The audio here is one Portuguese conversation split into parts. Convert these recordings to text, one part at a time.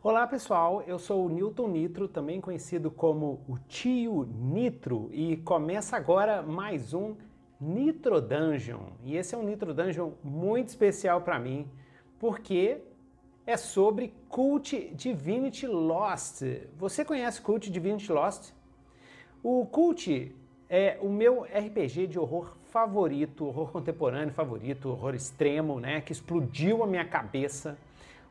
Olá pessoal, eu sou o Newton Nitro, também conhecido como o Tio Nitro, e começa agora mais um Nitro Dungeon. E esse é um Nitro Dungeon muito especial para mim, porque é sobre Cult Divinity Lost. Você conhece Cult Divinity Lost? O Cult é o meu RPG de horror favorito, horror contemporâneo favorito, horror extremo, né, que explodiu a minha cabeça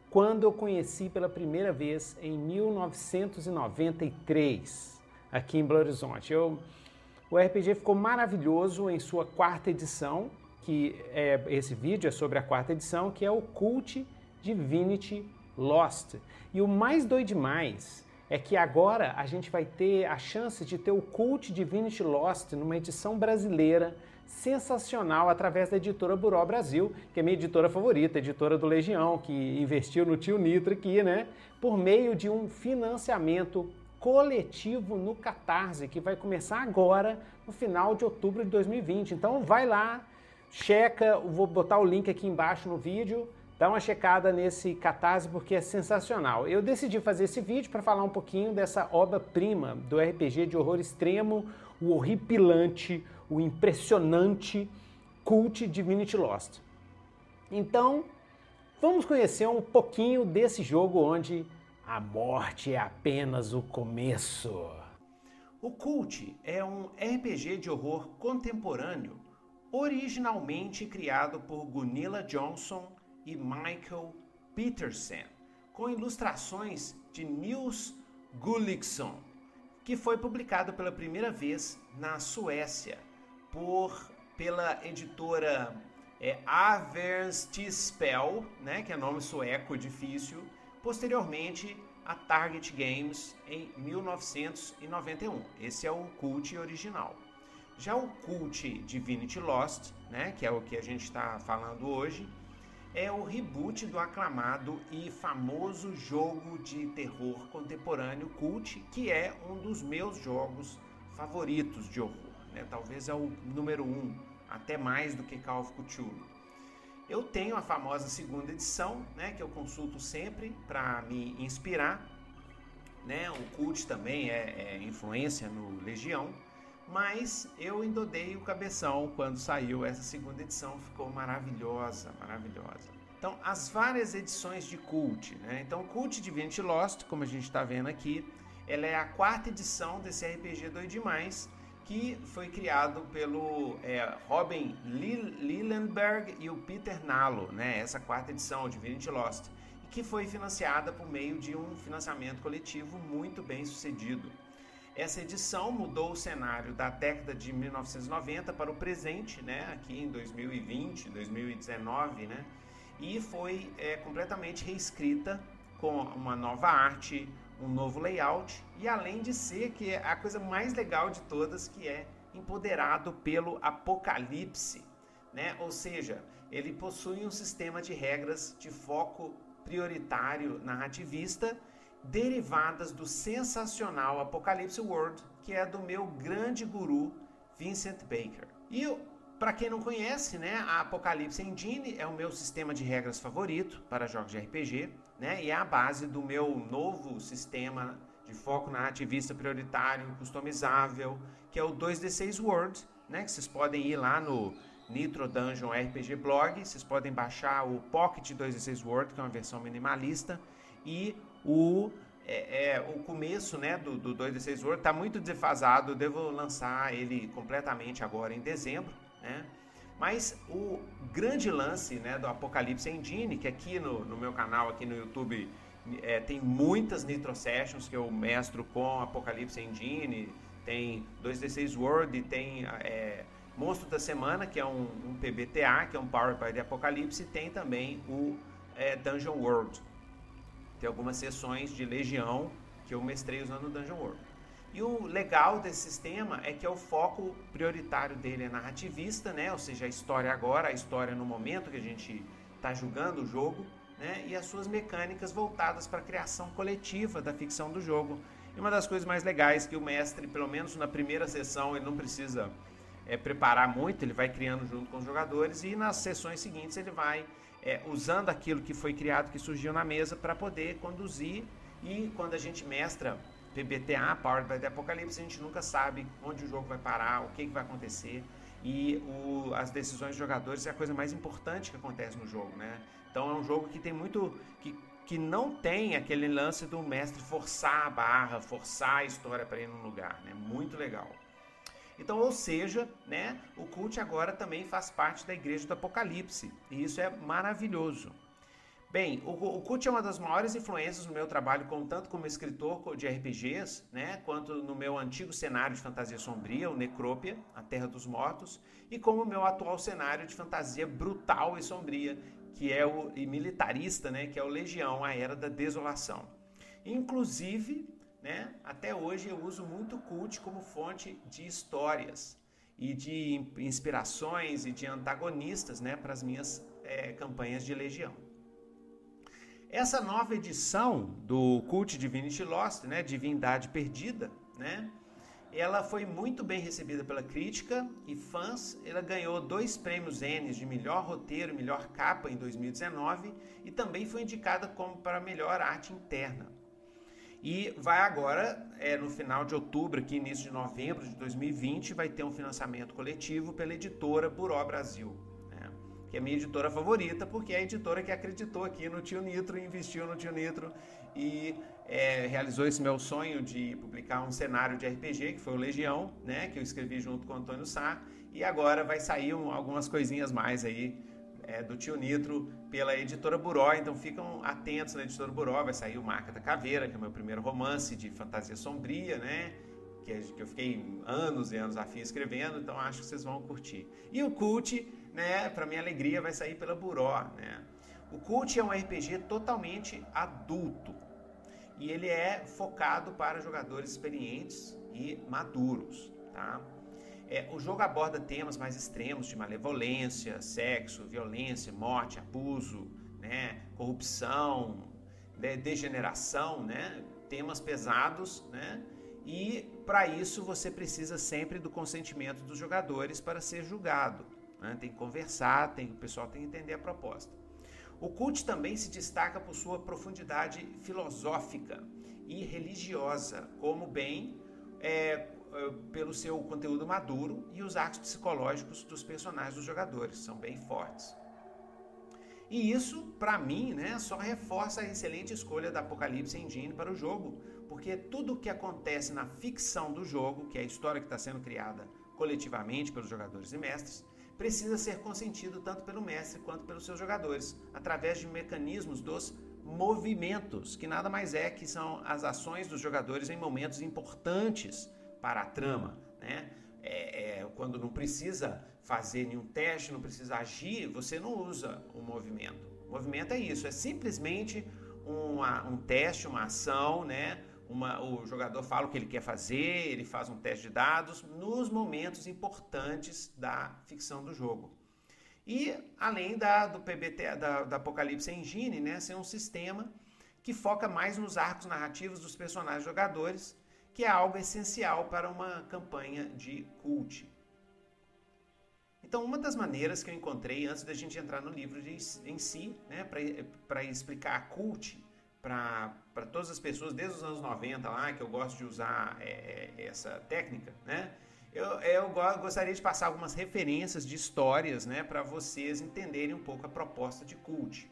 quando eu conheci pela primeira vez em 1993, aqui em Belo Horizonte. Eu, o RPG ficou maravilhoso em sua quarta edição, que é esse vídeo é sobre a quarta edição, que é o Cult Divinity Lost. E o mais doido demais é que agora a gente vai ter a chance de ter o Cult Divinity Lost numa edição brasileira sensacional através da editora Buró Brasil, que é minha editora favorita, editora do Legião, que investiu no tio Nitro aqui, né? Por meio de um financiamento coletivo no Catarse, que vai começar agora, no final de outubro de 2020. Então vai lá, checa, vou botar o link aqui embaixo no vídeo, dá uma checada nesse Catarse porque é sensacional. Eu decidi fazer esse vídeo para falar um pouquinho dessa obra-prima do RPG de horror extremo, o horripilante, o impressionante Cult Divinity Lost. Então, vamos conhecer um pouquinho desse jogo onde a morte é apenas o começo. O Cult é um RPG de horror contemporâneo originalmente criado por Gunilla Johnson e Michael Peterson, com ilustrações de Nils Gulliksson, que foi publicado pela primeira vez na Suécia por pela editora é, Averstispel, né, que é nome sueco difícil, posteriormente a Target Games em 1991. Esse é o cult original. Já o cult Divinity Lost, né, que é o que a gente está falando hoje, é o reboot do aclamado e famoso jogo de terror contemporâneo Cult, que é um dos meus jogos favoritos de horror. Né? Talvez é o número um, até mais do que Call of Cthulhu. Eu tenho a famosa segunda edição, né, que eu consulto sempre para me inspirar. Né? O Cult também é, é influência no Legião mas eu endodei o cabeção quando saiu essa segunda edição, ficou maravilhosa, maravilhosa. Então, as várias edições de Cult, né? Então, Cult Divinity Lost, como a gente está vendo aqui, ela é a quarta edição desse RPG doido demais, que foi criado pelo é, Robin Lillenberg e o Peter Nalo, né? Essa quarta edição, Divinity Lost, e que foi financiada por meio de um financiamento coletivo muito bem sucedido. Essa edição mudou o cenário da década de 1990 para o presente, né, aqui em 2020, 2019, né, e foi é, completamente reescrita com uma nova arte, um novo layout e além de ser que é a coisa mais legal de todas que é empoderado pelo apocalipse, né? Ou seja, ele possui um sistema de regras de foco prioritário narrativista derivadas do sensacional Apocalipse World, que é do meu grande guru Vincent Baker. E para quem não conhece, né, a Apocalipse Engine é o meu sistema de regras favorito para jogos de RPG, né, e é a base do meu novo sistema de foco narrativista prioritário, customizável, que é o 2D6 World, né, que vocês podem ir lá no Nitro Dungeon RPG Blog, vocês podem baixar o Pocket 2D6 World, que é uma versão minimalista, e o, é, é, o começo né, do, do 2D6 World está muito defasado, devo lançar ele completamente agora em dezembro, né? Mas o grande lance né, do Apocalipse Engine, que aqui no, no meu canal, aqui no YouTube, é, tem muitas Nitro Sessions que eu mestro com Apocalipse Engine, tem 2D6 World, tem é, Monstro da Semana, que é um, um, PBTA, que é um Power by the Apocalipse, tem também o é, Dungeon World. Tem algumas sessões de Legião que eu mestrei usando o Dungeon World. E o legal desse sistema é que é o foco prioritário dele é narrativista, né? Ou seja, a história agora, a história no momento que a gente está julgando o jogo, né? E as suas mecânicas voltadas para a criação coletiva da ficção do jogo. E uma das coisas mais legais que o mestre, pelo menos na primeira sessão, ele não precisa é, preparar muito, ele vai criando junto com os jogadores e nas sessões seguintes ele vai é, usando aquilo que foi criado, que surgiu na mesa, para poder conduzir. E quando a gente mestra PBTA, Powered by the Apocalypse, a gente nunca sabe onde o jogo vai parar, o que, que vai acontecer. E o, as decisões dos jogadores é a coisa mais importante que acontece no jogo, né? Então é um jogo que tem muito. que, que não tem aquele lance do mestre forçar a barra, forçar a história para ir num lugar, né? Muito legal. Então, ou seja, né, o cult agora também faz parte da Igreja do Apocalipse. E isso é maravilhoso. Bem, o, o Cult é uma das maiores influências no meu trabalho, tanto como escritor de RPGs, né, quanto no meu antigo cenário de fantasia sombria, o Necrópia, a Terra dos Mortos, e como o meu atual cenário de fantasia brutal e sombria, que é o e militarista, né, que é o Legião, a Era da Desolação. Inclusive, né, até hoje eu uso muito o Cult como fonte de histórias e de inspirações e de antagonistas né, para as minhas é, campanhas de Legião. Essa nova edição do Cult Divinity Lost, né, Divindade Perdida, né, ela foi muito bem recebida pela crítica e fãs. Ela ganhou dois prêmios N de melhor roteiro e melhor capa em 2019 e também foi indicada como para melhor arte interna. E vai agora, é, no final de outubro, aqui início de novembro de 2020, vai ter um financiamento coletivo pela editora Buró Brasil que é minha editora favorita, porque é a editora que acreditou aqui no Tio Nitro, investiu no Tio Nitro e é, realizou esse meu sonho de publicar um cenário de RPG, que foi o Legião, né, que eu escrevi junto com o Antônio Sá, e agora vai sair um, algumas coisinhas mais aí é, do Tio Nitro pela editora Buró, então ficam atentos na editora Buró, vai sair o Marca da Caveira, que é o meu primeiro romance de fantasia sombria, né, que eu fiquei anos e anos a fio escrevendo, então acho que vocês vão curtir. E o Cult né, para minha alegria, vai sair pela Buró, né? O Cult é um RPG totalmente adulto e ele é focado para jogadores experientes e maduros, tá? É, o jogo aborda temas mais extremos de malevolência, sexo, violência, morte, abuso, né, corrupção, de, degeneração, né, temas pesados, né, e para isso você precisa sempre do consentimento dos jogadores para ser julgado. Né? Tem que conversar, tem, o pessoal tem que entender a proposta. O cult também se destaca por sua profundidade filosófica e religiosa, como bem é, é, pelo seu conteúdo maduro e os arcos psicológicos dos personagens dos jogadores, são bem fortes. E isso, para mim, né, só reforça a excelente escolha da Apocalipse Engine para o jogo, porque tudo o que acontece na ficção do jogo, que é a história que está sendo criada coletivamente pelos jogadores e mestres, precisa ser consentido tanto pelo mestre quanto pelos seus jogadores, através de mecanismos dos movimentos, que nada mais é que são as ações dos jogadores em momentos importantes para a trama. Né? É, é, quando não precisa fazer nenhum teste, não precisa agir, você não usa o movimento. O movimento é isso, é simplesmente uma, um teste, uma ação, né? Uma, o jogador fala o que ele quer fazer, ele faz um teste de dados nos momentos importantes da ficção do jogo. E além da, do PBT, da, da Apocalipse Engine, né, ser um sistema que foca mais nos arcos narrativos dos personagens jogadores, que é algo essencial para uma campanha de cult. Então, uma das maneiras que eu encontrei antes da gente entrar no livro de, em si, né, para explicar a cult, para todas as pessoas desde os anos 90 lá, que eu gosto de usar é, é, essa técnica, né? Eu, eu gostaria de passar algumas referências de histórias, né, para vocês entenderem um pouco a proposta de Cult.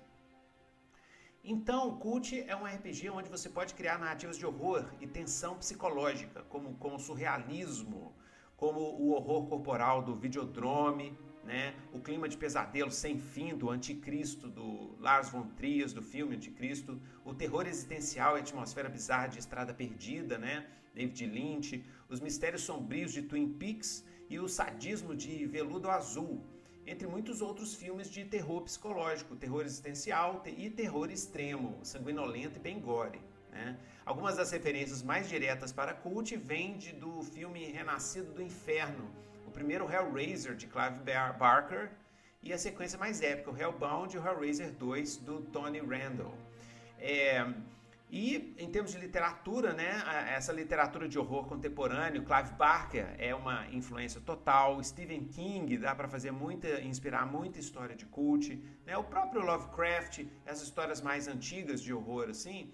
Então, Cult é um RPG onde você pode criar narrativas de horror e tensão psicológica, como, como surrealismo, como o horror corporal do Videodrome, né? o clima de pesadelo sem fim do Anticristo, do Lars von Trier, do filme Anticristo, o terror existencial e a atmosfera bizarra de Estrada Perdida, né? David Lynch, os mistérios sombrios de Twin Peaks e o sadismo de Veludo Azul, entre muitos outros filmes de terror psicológico, terror existencial e terror extremo, sanguinolento e bem gore. Né? Algumas das referências mais diretas para Cult vêm do filme Renascido do Inferno, primeiro Hellraiser de Clive Barker e a sequência mais épica, o Hellbound e o Hellraiser 2 do Tony Randall. É, E em termos de literatura, né, essa literatura de horror contemporâneo, Clive Barker é uma influência total, Stephen King dá para fazer muita, inspirar muita história de cult, né, o próprio Lovecraft, as histórias mais antigas de horror assim,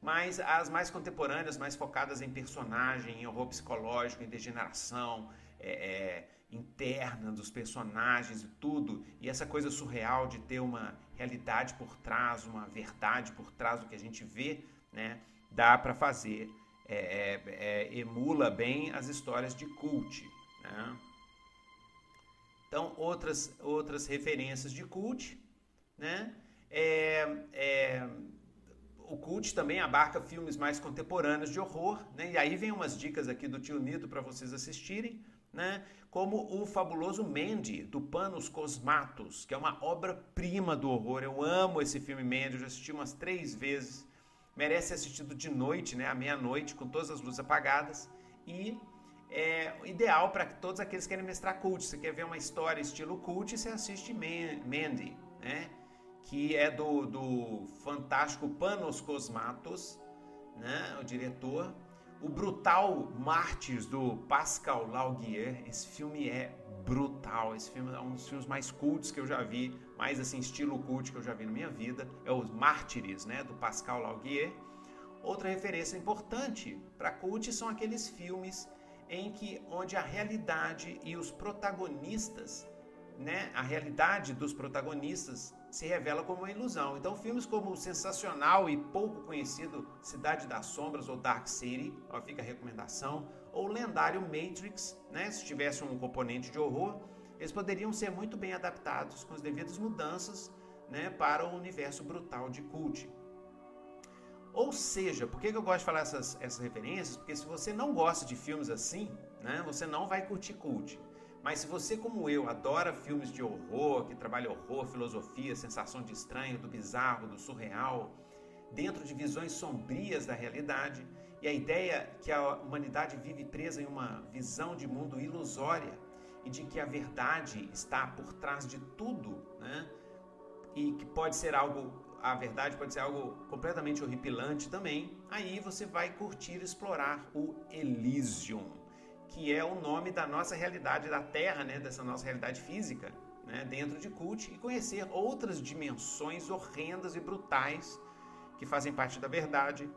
mas as mais contemporâneas, mais focadas em personagem, em horror psicológico, em degeneração é, é, interna dos personagens e tudo, e essa coisa surreal de ter uma realidade por trás, uma verdade por trás do que a gente vê, né? Dá para fazer, é, é, é, emula bem as histórias de cult, né? Então, outras, outras referências de cult, né? É, é, o cult também abarca filmes mais contemporâneos de horror, né? E aí vem umas dicas aqui do tio Nito para vocês assistirem, né? Como o fabuloso Mandy, do Panos Cosmatos, que é uma obra-prima do horror. Eu amo esse filme Mandy, eu já assisti umas três vezes. Merece ser assistido de noite, né? À meia-noite, com todas as luzes apagadas. E é ideal para todos aqueles que querem mestrar cult. Você quer ver uma história estilo cult, você assiste Mandy, né? que é do, do fantástico Panos Cosmatos, né, o diretor. O brutal Mártires, do Pascal Laugier. Esse filme é brutal. Esse filme é um dos filmes mais cultos que eu já vi, mais assim, estilo cult que eu já vi na minha vida. É os Mártires, né, do Pascal Laugier. Outra referência importante para cult são aqueles filmes em que onde a realidade e os protagonistas, né, a realidade dos protagonistas se revela como uma ilusão. Então, filmes como o sensacional e pouco conhecido Cidade das Sombras ou Dark City, ó, fica a recomendação, ou o lendário Matrix, né, se tivesse um componente de horror, eles poderiam ser muito bem adaptados com as devidas mudanças né, para o universo brutal de cult. Ou seja, por que eu gosto de falar essas, essas referências? Porque se você não gosta de filmes assim, né, você não vai curtir cult. Mas se você, como eu, adora filmes de horror, que trabalha horror, filosofia, sensação de estranho, do bizarro, do surreal, dentro de visões sombrias da realidade, e a ideia que a humanidade vive presa em uma visão de mundo ilusória e de que a verdade está por trás de tudo, né? E que pode ser algo, a verdade pode ser algo completamente horripilante também. Aí você vai curtir explorar o Elysium que é o nome da nossa realidade da Terra, né, dessa nossa realidade física, né, dentro de Cult, e conhecer outras dimensões horrendas e brutais que fazem parte da verdade,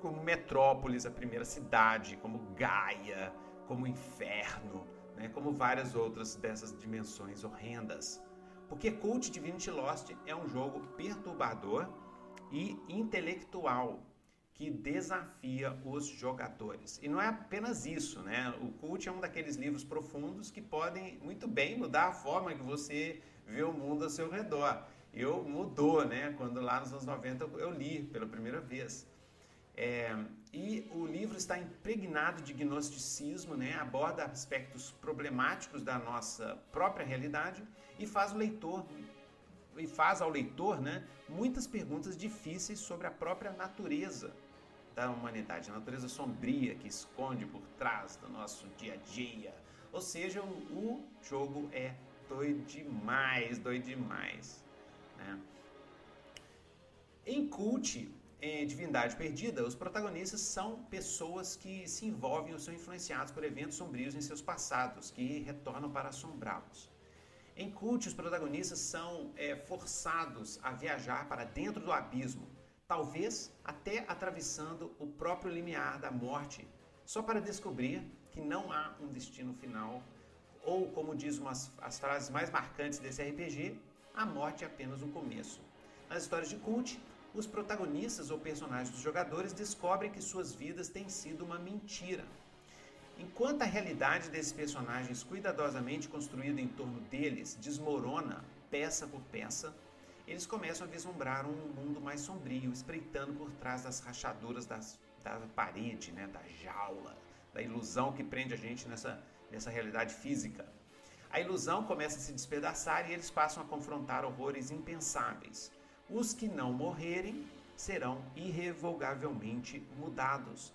como Metrópolis, a primeira cidade, como Gaia, como Inferno, né, como várias outras dessas dimensões horrendas. Porque Cult Divinity Lost é um jogo perturbador e intelectual, que desafia os jogadores. E não é apenas isso, né? O Cult é um daqueles livros profundos que podem muito bem mudar a forma que você vê o mundo ao seu redor. Eu mudou, né? Quando lá nos anos 90 eu li pela primeira vez. É, e o livro está impregnado de gnosticismo, né? aborda aspectos problemáticos da nossa própria realidade e faz o leitor e faz ao leitor né, muitas perguntas difíceis sobre a própria natureza da humanidade, a natureza sombria que esconde por trás do nosso dia a dia. Ou seja, o, jogo é doido demais, doido demais. Né? Em Cult, em Divindade Perdida, os protagonistas são pessoas que se envolvem ou são influenciados por eventos sombrios em seus passados, que retornam para assombrá-los. Em Cult, os protagonistas são é, forçados a viajar para dentro do abismo, talvez até atravessando o próprio limiar da morte, só para descobrir que não há um destino final, ou como diz umas as frases mais marcantes desse RPG, a morte é apenas o começo. Nas histórias de Cult, os protagonistas ou personagens dos jogadores descobrem que suas vidas têm sido uma mentira Enquanto a realidade desses personagens cuidadosamente construída em torno deles desmorona peça por peça, eles começam a vislumbrar um mundo mais sombrio, espreitando por trás das rachaduras das, da parede, né, da jaula, da ilusão que prende a gente nessa, nessa realidade física. A ilusão começa a se despedaçar e eles passam a confrontar horrores impensáveis. Os que não morrerem serão irrevogavelmente mudados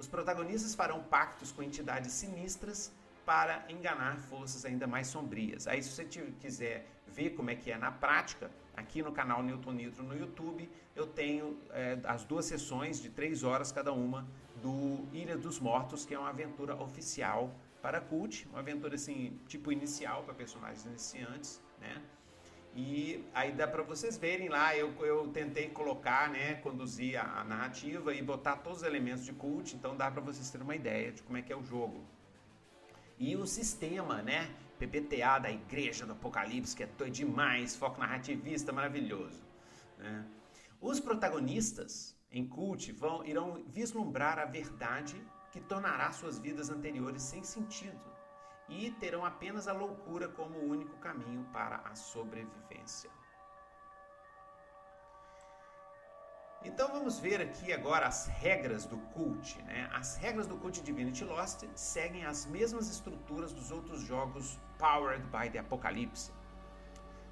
os protagonistas farão pactos com entidades sinistras para enganar forças ainda mais sombrias. Aí, se você quiser ver como é que é na prática, Aqui no canal Newton Nitro no YouTube, eu tenho é, as duas sessões de três horas cada uma do Ilha dos Mortos, que é uma aventura oficial para cult, uma aventura assim, tipo inicial para personagens iniciantes, né? E aí dá para vocês verem lá, eu, eu tentei colocar, né, conduzir a, a, narrativa e botar todos os elementos de cult, então dá para vocês terem uma ideia de como é que é o jogo. E o sistema, né, PPTA da Igreja do Apocalipse, que é demais, foco narrativista maravilhoso. Né? Os protagonistas em cult vão, irão vislumbrar a verdade que tornará suas vidas anteriores sem sentido e terão apenas a loucura como o único caminho para a sobrevivência. Então vamos ver aqui agora as regras do cult. Né? As regras do cult Divinity Lost seguem as mesmas estruturas dos outros jogos Powered by the Apocalypse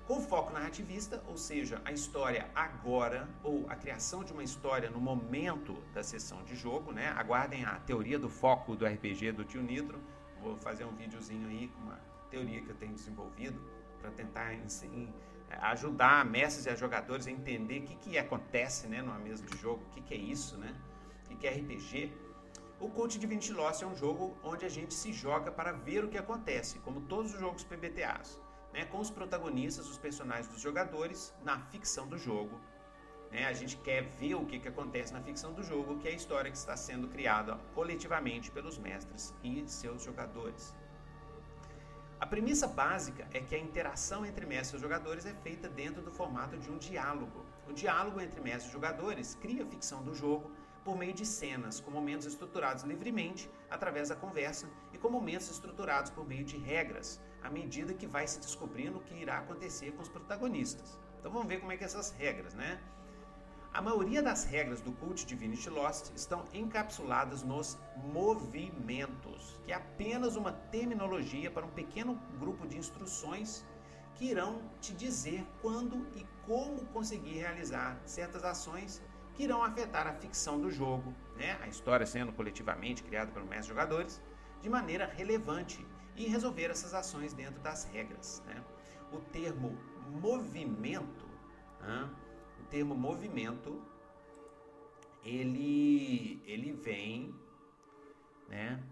com foco narrativista, ou seja, a história agora ou a criação de uma história no momento da sessão de jogo, né? Aguardem a teoria do foco do RPG do Tio Nitro. Vou fazer um videozinho aí com uma teoria que eu tenho desenvolvido para tentar ensinar, ajudar mestres e jogadores a entender o que, que acontece né, numa mesa de jogo, o que, que é isso, né? O que, que é RPG. O Cult Divinity Lost é um jogo onde a gente se joga para ver o que acontece, como todos os jogos PBTAs né, com os protagonistas, os personagens dos jogadores na ficção do jogo. Né? A gente quer ver o que, que acontece na ficção do jogo, que é a história que está sendo criada coletivamente pelos mestres e seus jogadores. A premissa básica é que a interação entre mestres e jogadores é feita dentro do formato de um diálogo. O diálogo entre mestres e jogadores cria a ficção do jogo por meio de cenas, com momentos estruturados livremente através da conversa e com momentos estruturados por meio de regras, à medida que vai se descobrindo o que irá acontecer com os protagonistas. Então vamos ver como é que é essas regras, né? A maioria das regras do Cult Divinity Lost estão encapsuladas nos movimentos, que é apenas uma terminologia para um pequeno grupo de instruções que irão te dizer quando e como conseguir realizar certas ações que irão afetar a ficção do jogo, né? a história sendo coletivamente criada pelos mestres jogadores, de maneira relevante e resolver essas ações dentro das regras. Né? O termo movimento, né? o termo movimento, ele, ele vem, né?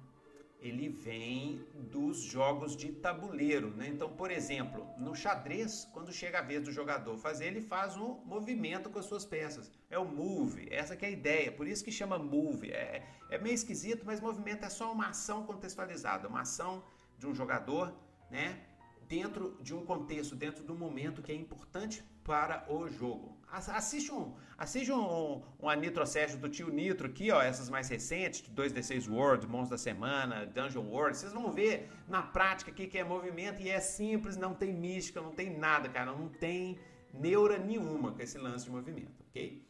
Ele vem dos jogos de tabuleiro, né? Então, por exemplo, no xadrez, quando chega a vez do jogador fazer, ele faz um movimento com as suas peças. É o move, essa que é a ideia, por isso que chama move. É, é meio esquisito, mas movimento é só uma ação contextualizada, uma ação de um jogador, né? Dentro de um contexto, dentro do momento que é importante para o jogo. Assiste um, assiste um, um, um Nitro Sérgio do tio Nitro aqui, ó, essas mais recentes, 2D6 World, Mons da Semana, Dungeon World. Vocês vão ver na prática o que é movimento e é simples, não tem mística, não tem nada, cara, não tem neura nenhuma com esse lance de movimento, ok?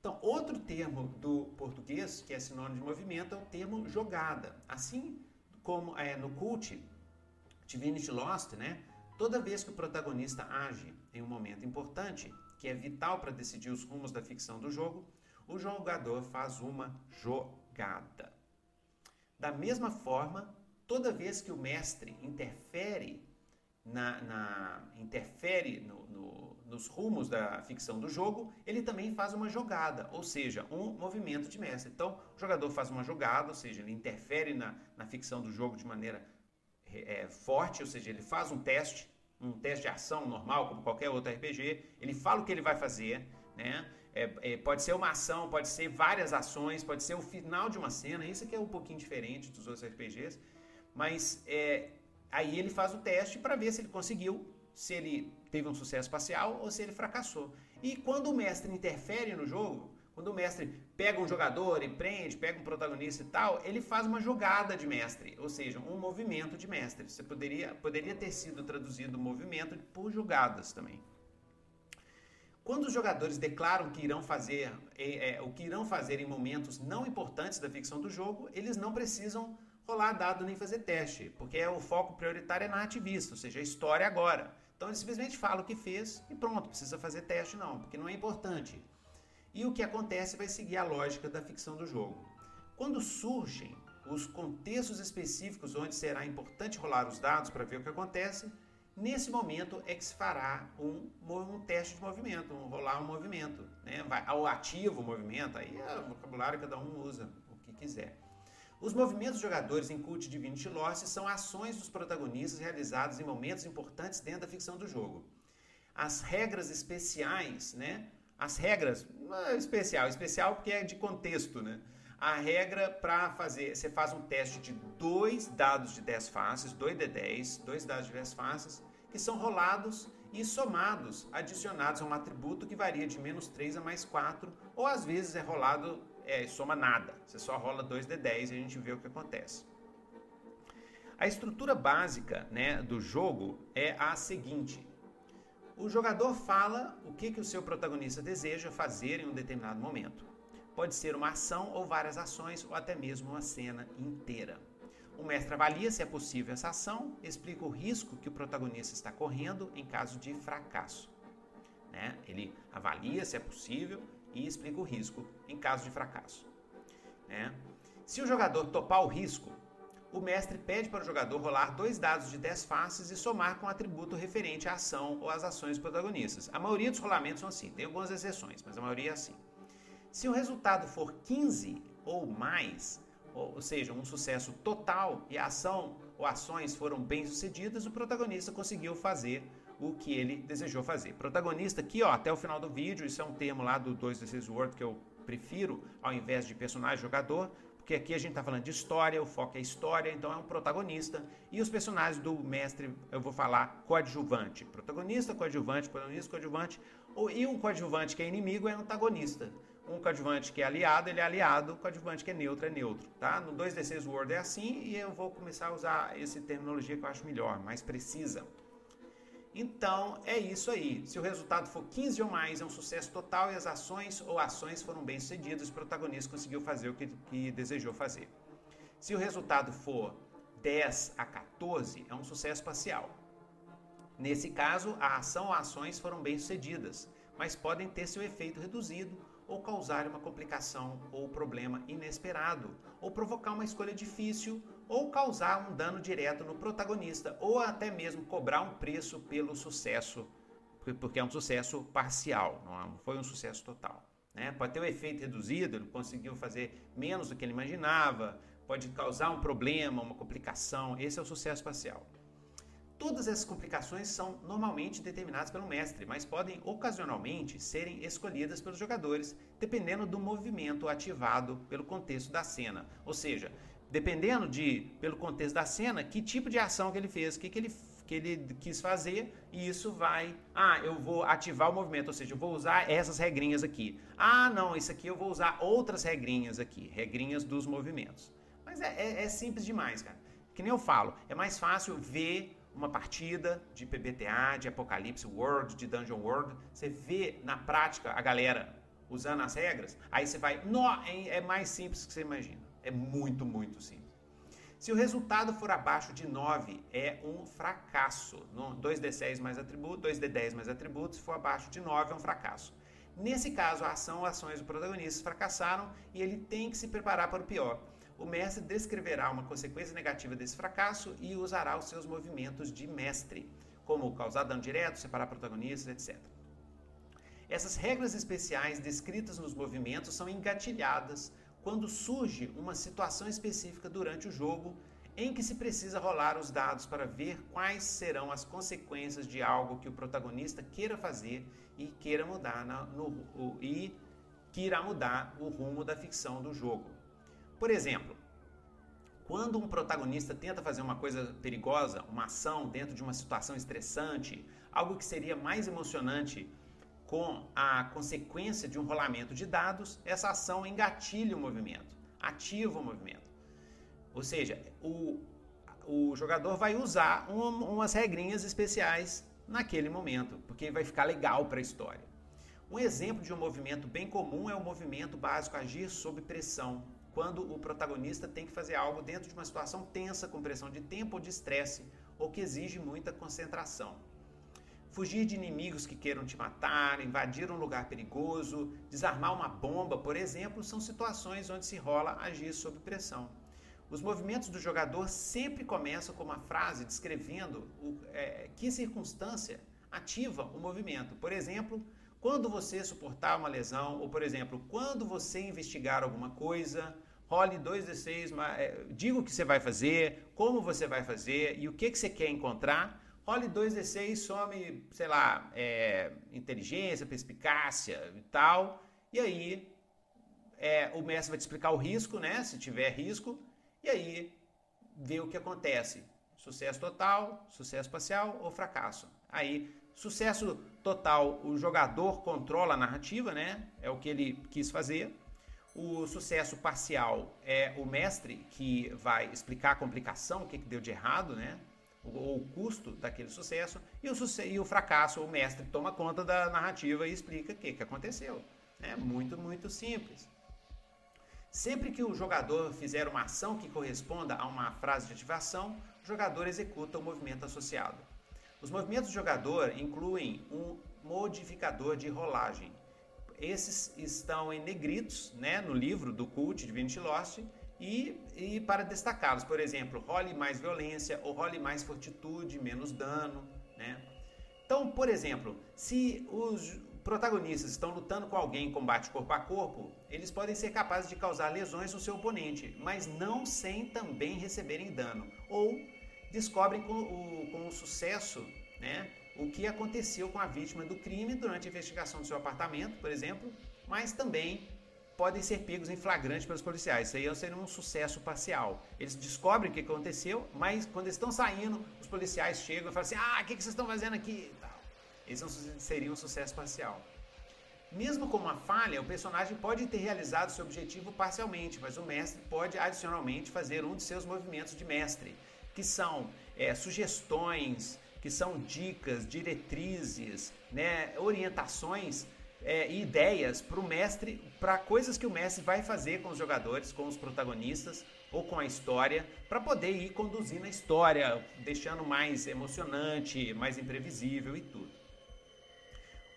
Então, outro termo do português que é sinônimo de movimento é o termo jogada. Assim como é, no cult Divinity Lost, né? Toda vez que o protagonista age em um momento importante, que é vital para decidir os rumos da ficção do jogo, o jogador faz uma jogada. Da mesma forma, toda vez que o mestre interfere na, na interfere no, no, nos rumos da ficção do jogo, ele também faz uma jogada, ou seja, um movimento de mestre. Então, o jogador faz uma jogada, ou seja, ele interfere na, na ficção do jogo de maneira é, forte, ou seja, ele faz um teste, um teste de ação normal, como qualquer outro RPG, ele fala o que ele vai fazer, né? É, é, pode ser uma ação, pode ser várias ações, pode ser o final de uma cena, isso aqui é um pouquinho diferente dos outros RPGs, mas é, Aí ele faz o teste para ver se ele conseguiu, se ele teve um sucesso parcial ou se ele fracassou. E quando o mestre interfere no jogo, quando o mestre pega um jogador e prende, pega um protagonista e tal, ele faz uma jogada de mestre, ou seja, um movimento de mestre. Você poderia, poderia ter sido traduzido movimento por jogadas também. Quando os jogadores declaram que irão fazer é, é, o que irão fazer em momentos não importantes da ficção do jogo, eles não precisam rolar dado nem fazer teste, porque o foco prioritário é na ativista, ou seja, a história agora. Então ele simplesmente fala o que fez e pronto, precisa fazer teste não, porque não é importante. E o que acontece vai seguir a lógica da ficção do jogo. Quando surgem os contextos específicos onde será importante rolar os dados para ver o que acontece, Nesse momento é que se fará um, um teste de movimento, um rolar um movimento, né? Vai, ao ativo o movimento, aí é o vocabulário cada um usa o que quiser. Os movimentos dos jogadores em Cult Divinity Lost são ações dos protagonistas realizadas em momentos importantes dentro da ficção do jogo. As regras especiais, né? As regras, é especial, especial porque é de contexto, né? A regra para fazer, você faz um teste de dois dados de 10 faces, 2d10, dois dados de 10 faces, que são rolados e somados, adicionados a um atributo que varia de menos 3 a mais 4, ou às vezes é rolado, é, soma nada, você só rola 2d10 e a gente vê o que acontece. A estrutura básica né, do jogo é a seguinte: o jogador fala o que, que o seu protagonista deseja fazer em um determinado momento. Pode ser uma ação ou várias ações, ou até mesmo uma cena inteira. O mestre avalia se é possível essa ação, explica o risco que o protagonista está correndo em caso de fracasso. Né? Ele avalia se é possível e explica o risco em caso de fracasso. Né? Se o jogador topar o risco, o mestre pede para o jogador rolar dois dados de 10 faces e somar com o atributo referente à ação ou às ações protagonistas. A maioria dos rolamentos são assim, tem algumas exceções, mas a maioria é assim. Se o resultado for 15 ou mais, ou seja, um sucesso total e a ação ou ações foram bem sucedidas, o protagonista conseguiu fazer o que ele desejou fazer. Protagonista aqui, ó, até o final do vídeo, isso é um termo lá do 2D6 Word que eu prefiro ao invés de personagem jogador, porque aqui a gente está falando de história, o foco é história, então é um protagonista. E os personagens do mestre, eu vou falar coadjuvante. Protagonista, coadjuvante, protagonista, coadjuvante. E um coadjuvante que é inimigo é antagonista um coadjuvante que é aliado, ele é aliado, o coadjuvante que é neutro é neutro, tá? No 2D6 Word é assim e eu vou começar a usar essa terminologia que eu acho melhor, mais precisa. Então, é isso aí. Se o resultado for 15 ou mais, é um sucesso total e as ações ou ações foram bem sucedidas, o protagonista conseguiu fazer o que, que desejou fazer. Se o resultado for 10 a 14, é um sucesso parcial. Nesse caso, a ação ou ações foram bem sucedidas, mas podem ter seu efeito reduzido ou causar uma complicação ou problema inesperado, ou provocar uma escolha difícil, ou causar um dano direto no protagonista, ou até mesmo cobrar um preço pelo sucesso, porque é um sucesso parcial, não foi um sucesso total. Né? Pode ter um efeito reduzido, ele conseguiu fazer menos do que ele imaginava, pode causar um problema, uma complicação, esse é o sucesso parcial. Todas essas complicações são normalmente determinadas pelo mestre, mas podem ocasionalmente serem escolhidas pelos jogadores, dependendo do movimento ativado pelo contexto da cena. Ou seja, dependendo de pelo contexto da cena, que tipo de ação que ele fez, o que, que ele que ele quis fazer, e isso vai, ah, eu vou ativar o movimento, ou seja, eu vou usar essas regrinhas aqui. Ah, não, isso aqui eu vou usar outras regrinhas aqui, regrinhas dos movimentos. Mas é, é, é simples demais, cara. Que nem eu falo, é mais fácil ver uma partida de PBTA, de Apocalipse World, de Dungeon World, você vê na prática a galera usando as regras, aí você vai, nó, é mais simples que você imagina. É muito, muito simples. Se o resultado for abaixo de 9, é um fracasso. 2D6 mais atributo, 2D10 mais atributo, se for abaixo de 9, é um fracasso. Nesse caso, a ação ou ações do protagonista fracassaram e ele tem que se preparar para o pior o mestre descreverá uma consequência negativa desse fracasso e usará os seus movimentos de mestre, como causar dano direto, separar protagonistas, etc. Essas regras especiais descritas nos movimentos são engatilhadas quando surge uma situação específica durante o jogo em que se precisa rolar os dados para ver quais serão as consequências de algo que o protagonista queira fazer e queira mudar na, no, e que irá mudar o rumo da ficção do jogo. Por exemplo, quando um protagonista tenta fazer uma coisa perigosa, uma ação dentro de uma situação estressante, algo que seria mais emocionante com a consequência de um rolamento de dados, essa ação engatilha o movimento, ativa o movimento. Ou seja, o, o jogador vai usar um, umas regrinhas especiais naquele momento, porque vai ficar legal para a história. Um exemplo de um movimento bem comum é o movimento básico agir sob pressão, quando o protagonista tem que fazer algo dentro de uma situação tensa, com pressão de tempo ou de estresse, ou que exige muita concentração. Fugir de inimigos que queiram te matar, invadir um lugar perigoso, desarmar uma bomba, por exemplo, são situações onde se rola agir sob pressão. Os movimentos do jogador sempre começam com uma frase descrevendo o, é, que circunstância ativa o movimento. Por exemplo, quando você suportar uma lesão, ou por exemplo, quando você investigar alguma coisa, role 2d6, é, diga o que você vai fazer, como você vai fazer e o que, que você quer encontrar. Role 2d6, some, sei lá, é, inteligência, perspicácia e tal. E aí é, o mestre vai te explicar o risco, né? Se tiver risco. E aí vê o que acontece. Sucesso total, sucesso parcial ou fracasso. Aí, sucesso total, o jogador controla a narrativa, né? É o que ele quis fazer. O sucesso parcial é o mestre que vai explicar a complicação, o que, que deu de errado, né? Ou o custo daquele sucesso. E o, e o fracasso, o mestre toma conta da narrativa e explica o que, que aconteceu. É muito, muito simples. Sempre que o jogador fizer uma ação que corresponda a uma frase de ativação, o jogador executa o movimento associado. Os movimentos do jogador incluem um modificador de rolagem, esses estão em negritos né, no livro do Cult Divinity Lost e, e para destacá-los, por exemplo, role mais violência ou role mais fortitude, menos dano. Né? Então, por exemplo, se os protagonistas estão lutando com alguém em combate corpo a corpo, eles podem ser capazes de causar lesões no seu oponente, mas não sem também receberem dano. Ou descobrem com o, com o sucesso né, o que aconteceu com a vítima do crime durante a investigação do seu apartamento, por exemplo, mas também podem ser pegos em flagrante pelos policiais. Isso aí seria um sucesso parcial. Eles descobrem o que aconteceu, mas quando eles estão saindo, os policiais chegam e falam assim: Ah, o que vocês estão fazendo aqui? Esse seria um sucesso parcial. Mesmo com uma falha, o personagem pode ter realizado seu objetivo parcialmente, mas o mestre pode adicionalmente fazer um de seus movimentos de mestre, que são é, sugestões, que são dicas, diretrizes, né, orientações é, ideias para o mestre, para coisas que o mestre vai fazer com os jogadores, com os protagonistas ou com a história, para poder ir conduzindo a história, deixando mais emocionante, mais imprevisível e tudo.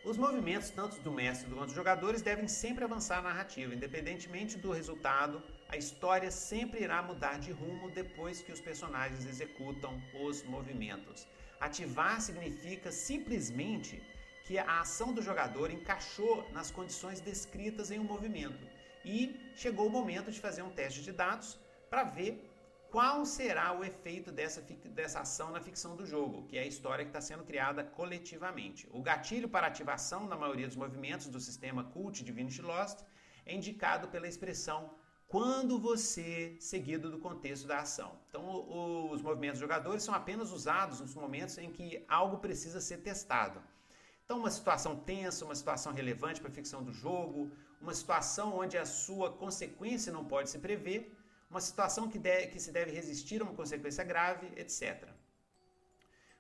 Os movimentos, tanto do mestre quanto dos jogadores, devem sempre avançar a narrativa, independentemente do resultado, a história sempre irá mudar de rumo depois que os personagens executam os movimentos. Ativar significa simplesmente que a ação do jogador encaixou nas condições descritas em um movimento e chegou o momento de fazer um teste de dados para ver qual será o efeito dessa, dessa ação na ficção do jogo, que é a história que está sendo criada coletivamente. O gatilho para ativação na maioria dos movimentos do sistema Cult Divinity Lost é indicado pela expressão quando você, seguido do contexto da ação. Então, os movimentos dos jogadores são apenas usados nos momentos em que algo precisa ser testado. Então, uma situação tensa, uma situação relevante para a ficção do jogo, uma situação onde a sua consequência não pode se prever, uma situação que, de, que se deve resistir a uma consequência grave, etc.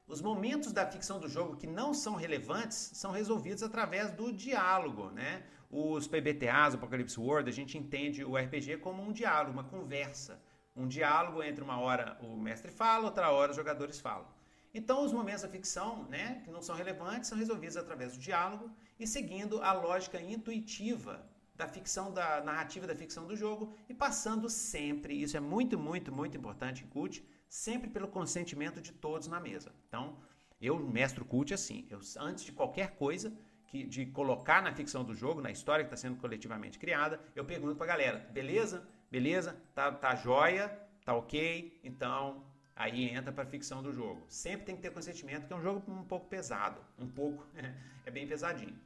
Os momentos da ficção do jogo que não são relevantes são resolvidos através do diálogo, né? Os PBTAs, o Apocalypse World, a gente entende o RPG como um diálogo, uma conversa. Um diálogo entre uma hora o mestre fala, outra hora os jogadores falam. Então, os momentos da ficção, né, que não são relevantes, são resolvidos através do diálogo e seguindo a lógica intuitiva da ficção, da narrativa da ficção do jogo e passando sempre, isso é muito, muito, muito importante em CUT, sempre pelo consentimento de todos na mesa. Então, eu mestro CUT assim, eu, antes de qualquer coisa, que, de colocar na ficção do jogo, na história que está sendo coletivamente criada, eu pergunto para a galera, beleza? Beleza? Tá, tá joia? Tá ok? Então, aí entra para a ficção do jogo. Sempre tem que ter consentimento, que é um jogo um pouco pesado, um pouco, é bem pesadinho.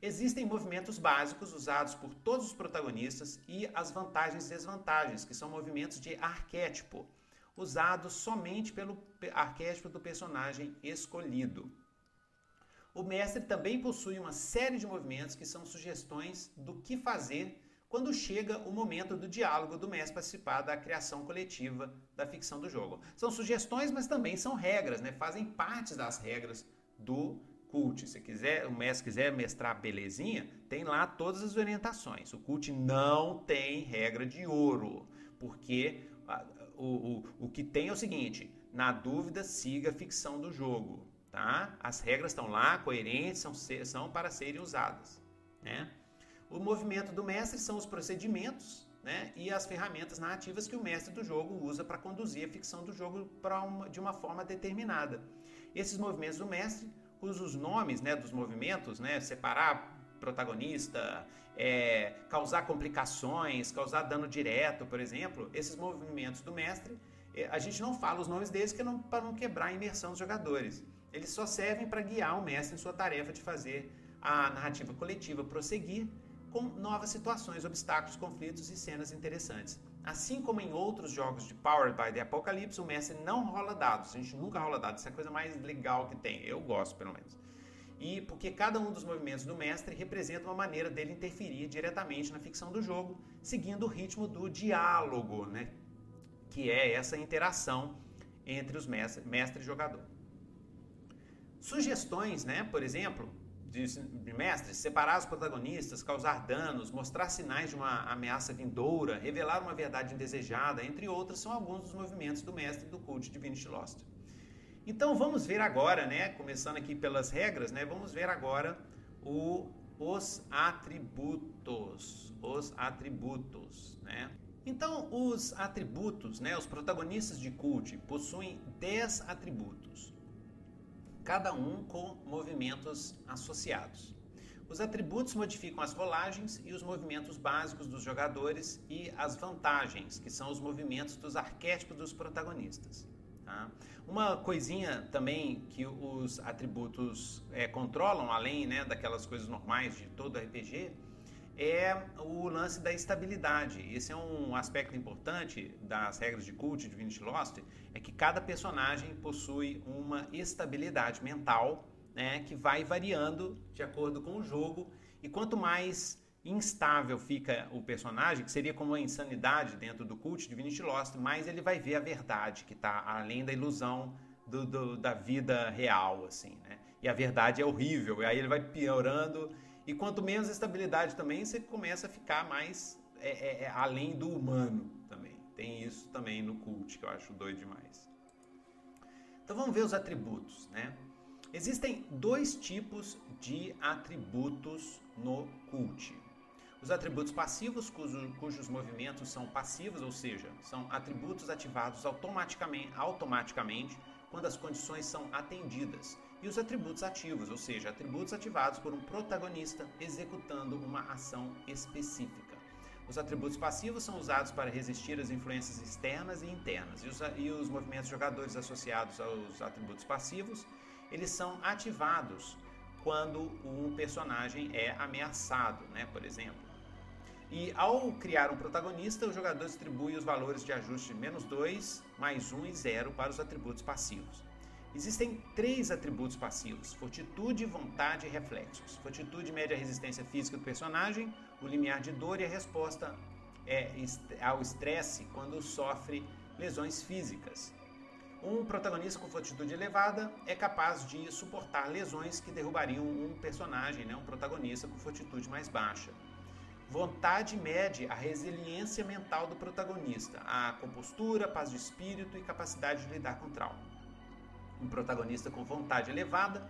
Existem movimentos básicos usados por todos os protagonistas e as vantagens e desvantagens, que são movimentos de arquétipo, usados somente pelo arquétipo do personagem escolhido. O mestre também possui uma série de movimentos que são sugestões do que fazer quando chega o momento do diálogo do mestre participar da criação coletiva da ficção do jogo. São sugestões, mas também são regras, né? fazem parte das regras do cult. Se quiser, o mestre quiser mestrar belezinha, tem lá todas as orientações. O cult não tem regra de ouro, porque o, o, o que tem é o seguinte: na dúvida, siga a ficção do jogo tá? As regras estão lá, coerentes, são, são para serem usadas, né? O movimento do mestre são os procedimentos, né, e as ferramentas narrativas que o mestre do jogo usa para conduzir a ficção do jogo uma, de uma forma determinada. Esses movimentos do mestre usam os nomes né, dos movimentos, né, separar protagonista, é, causar complicações, causar dano direto, por exemplo. Esses movimentos do mestre, é, a gente não fala os nomes deles para não quebrar a imersão dos jogadores. Eles só servem para guiar o mestre em sua tarefa de fazer a narrativa coletiva prosseguir com novas situações, obstáculos, conflitos e cenas interessantes. Assim como em outros jogos de Powered by the Apocalypse, o mestre não rola dados. A gente nunca rola dados. Isso é a coisa mais legal que tem. Eu gosto, pelo menos. E porque cada um dos movimentos do mestre representa uma maneira dele interferir diretamente na ficção do jogo, seguindo o ritmo do diálogo, né? Que é essa interação entre os mestre, mestre e jogador. Sugestões, né? Por exemplo, de mestres, separar os protagonistas, causar danos, mostrar sinais de uma ameaça vindoura, revelar uma verdade indesejada, entre outros, são alguns dos movimentos do mestre do Cult Divinity Lost. Então vamos ver agora, né, começando aqui pelas regras, né, vamos ver agora o, os atributos, os atributos, né? Então, os atributos, né, os protagonistas de Cult possuem 10 atributos cada um com movimentos associados. Os atributos modificam as rolagens e os movimentos básicos dos jogadores e as vantagens, que são os movimentos dos arquétipos dos protagonistas. Tá? Uma coisinha também que os atributos é, controlam, além né, daquelas coisas normais de todo RPG, é o lance da estabilidade. Esse é um aspecto importante das regras de Cult de Divinity Lost, é que cada personagem possui uma estabilidade mental, né, que vai variando de acordo com o jogo, e quanto mais instável fica o personagem, que seria como a insanidade dentro do Cult de Divinity Lost, mais ele vai ver a verdade que está além da ilusão do, do, da vida real, assim, né? E a verdade é horrível, e aí ele vai piorando e quanto menos estabilidade também, você começa a ficar mais é, é, é, além do humano também. Tem isso também no cult, que eu acho doido demais. Então vamos ver os atributos, né? Existem dois tipos de atributos no cult. Os atributos passivos, cujo, cujos movimentos são passivos, ou seja, são atributos ativados automaticamente, automaticamente quando as condições são atendidas e os atributos ativos, ou seja, atributos ativados por um protagonista executando uma ação específica. Os atributos passivos são usados para resistir às influências externas e internas, e os, e os movimentos jogadores associados aos atributos passivos, eles são ativados quando um personagem é ameaçado, né, por exemplo. E ao criar um protagonista, o jogador distribui os valores de ajuste menos 2, mais 1 e 0 para os atributos passivos. Existem três atributos passivos: fortitude, vontade e reflexos. Fortitude mede a resistência física do personagem, o limiar de dor e a resposta é ao estresse quando sofre lesões físicas. Um protagonista com fortitude elevada é capaz de suportar lesões que derrubariam um personagem, né, um protagonista com fortitude mais baixa. Vontade mede a resiliência mental do protagonista, a compostura, paz de espírito e capacidade de lidar com trauma. Um protagonista com vontade elevada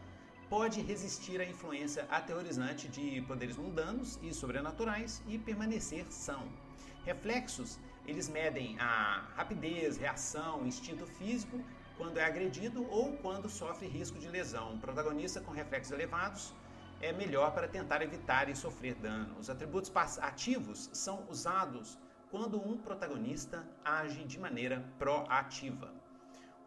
pode resistir à influência aterrorizante de poderes mundanos e sobrenaturais e permanecer são. Reflexos, eles medem a rapidez, reação, instinto físico quando é agredido ou quando sofre risco de lesão. Um protagonista com reflexos elevados é melhor para tentar evitar e sofrer dano. Os atributos ativos são usados quando um protagonista age de maneira proativa.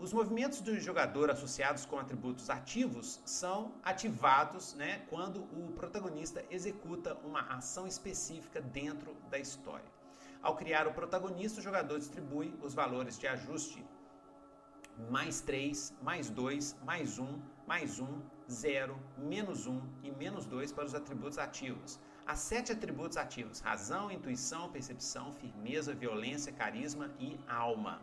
Os movimentos do jogador associados com atributos ativos são ativados né, quando o protagonista executa uma ação específica dentro da história. Ao criar o protagonista, o jogador distribui os valores de ajuste mais 3, mais 2, mais 1, mais 1, 0, menos 1 e menos 2 para os atributos ativos. Há sete atributos ativos: razão, intuição, percepção, firmeza, violência, carisma e alma.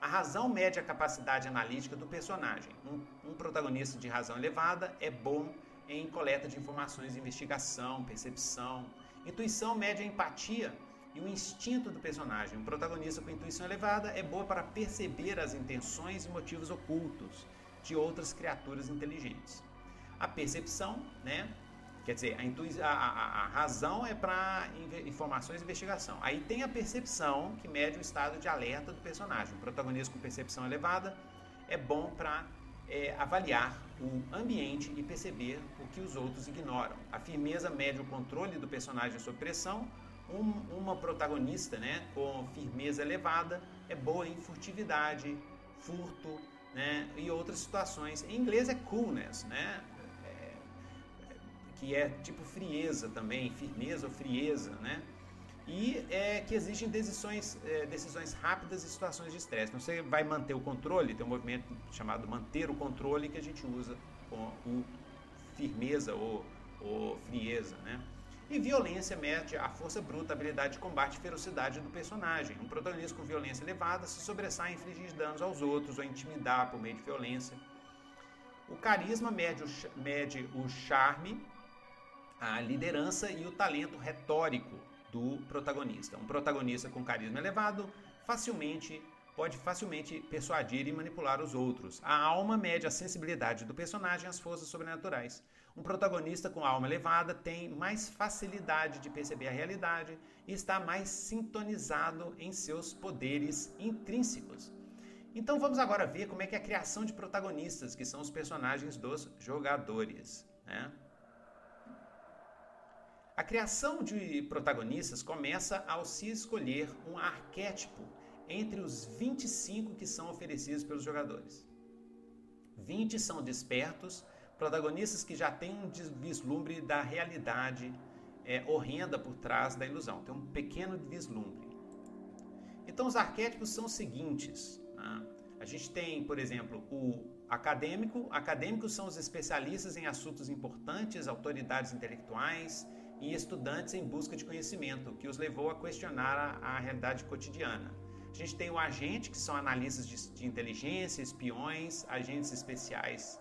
A razão mede a capacidade analítica do personagem. Um, um, protagonista de razão elevada é bom em coleta de informações, investigação, percepção. Intuição mede a empatia e o instinto do personagem. Um protagonista com intuição elevada é boa para perceber as intenções e motivos ocultos de outras criaturas inteligentes. A percepção, né, Quer dizer, a, a, a, razão é para informações e investigação. Aí tem a percepção, que mede o estado de alerta do personagem. O protagonista com percepção elevada é bom para é, avaliar o ambiente e perceber o que os outros ignoram. A firmeza mede o controle do personagem sob pressão. Um, uma protagonista né, com firmeza elevada é boa em furtividade, furto né, e outras situações. Em inglês é coolness, né? Que é tipo frieza também, firmeza ou frieza, né? E é que existem decisões, é, decisões rápidas em situações de estresse. Então você vai manter o controle, tem um movimento chamado manter o controle que a gente usa com o firmeza ou, ou frieza, né? E violência mede a força bruta, a habilidade de combate e ferocidade do personagem. Um protagonista com violência elevada se sobressai em infligir danos aos outros ou intimidar por meio de violência. O carisma mede o, mede o charme, a liderança e o talento retórico do protagonista. Um protagonista com carisma elevado facilmente pode facilmente persuadir e manipular os outros. A alma mede a sensibilidade do personagem às forças sobrenaturais. Um protagonista com alma elevada tem mais facilidade de perceber a realidade e está mais sintonizado em seus poderes intrínsecos. Então vamos agora ver como é que é a criação de protagonistas, que são os personagens dos jogadores. Né? A criação de protagonistas começa ao se escolher um arquétipo entre os 25 que são oferecidos pelos jogadores. 20 são despertos, protagonistas que já têm um vislumbre da realidade é, horrenda por trás da ilusão, tem um pequeno vislumbre. Então, os arquétipos são os seguintes: né? a gente tem, por exemplo, o acadêmico. Acadêmicos são os especialistas em assuntos importantes, autoridades intelectuais e estudantes em busca de conhecimento, que os levou a questionar a, a realidade cotidiana. A gente tem o agente, que são analistas de, de inteligência, espiões, agentes especiais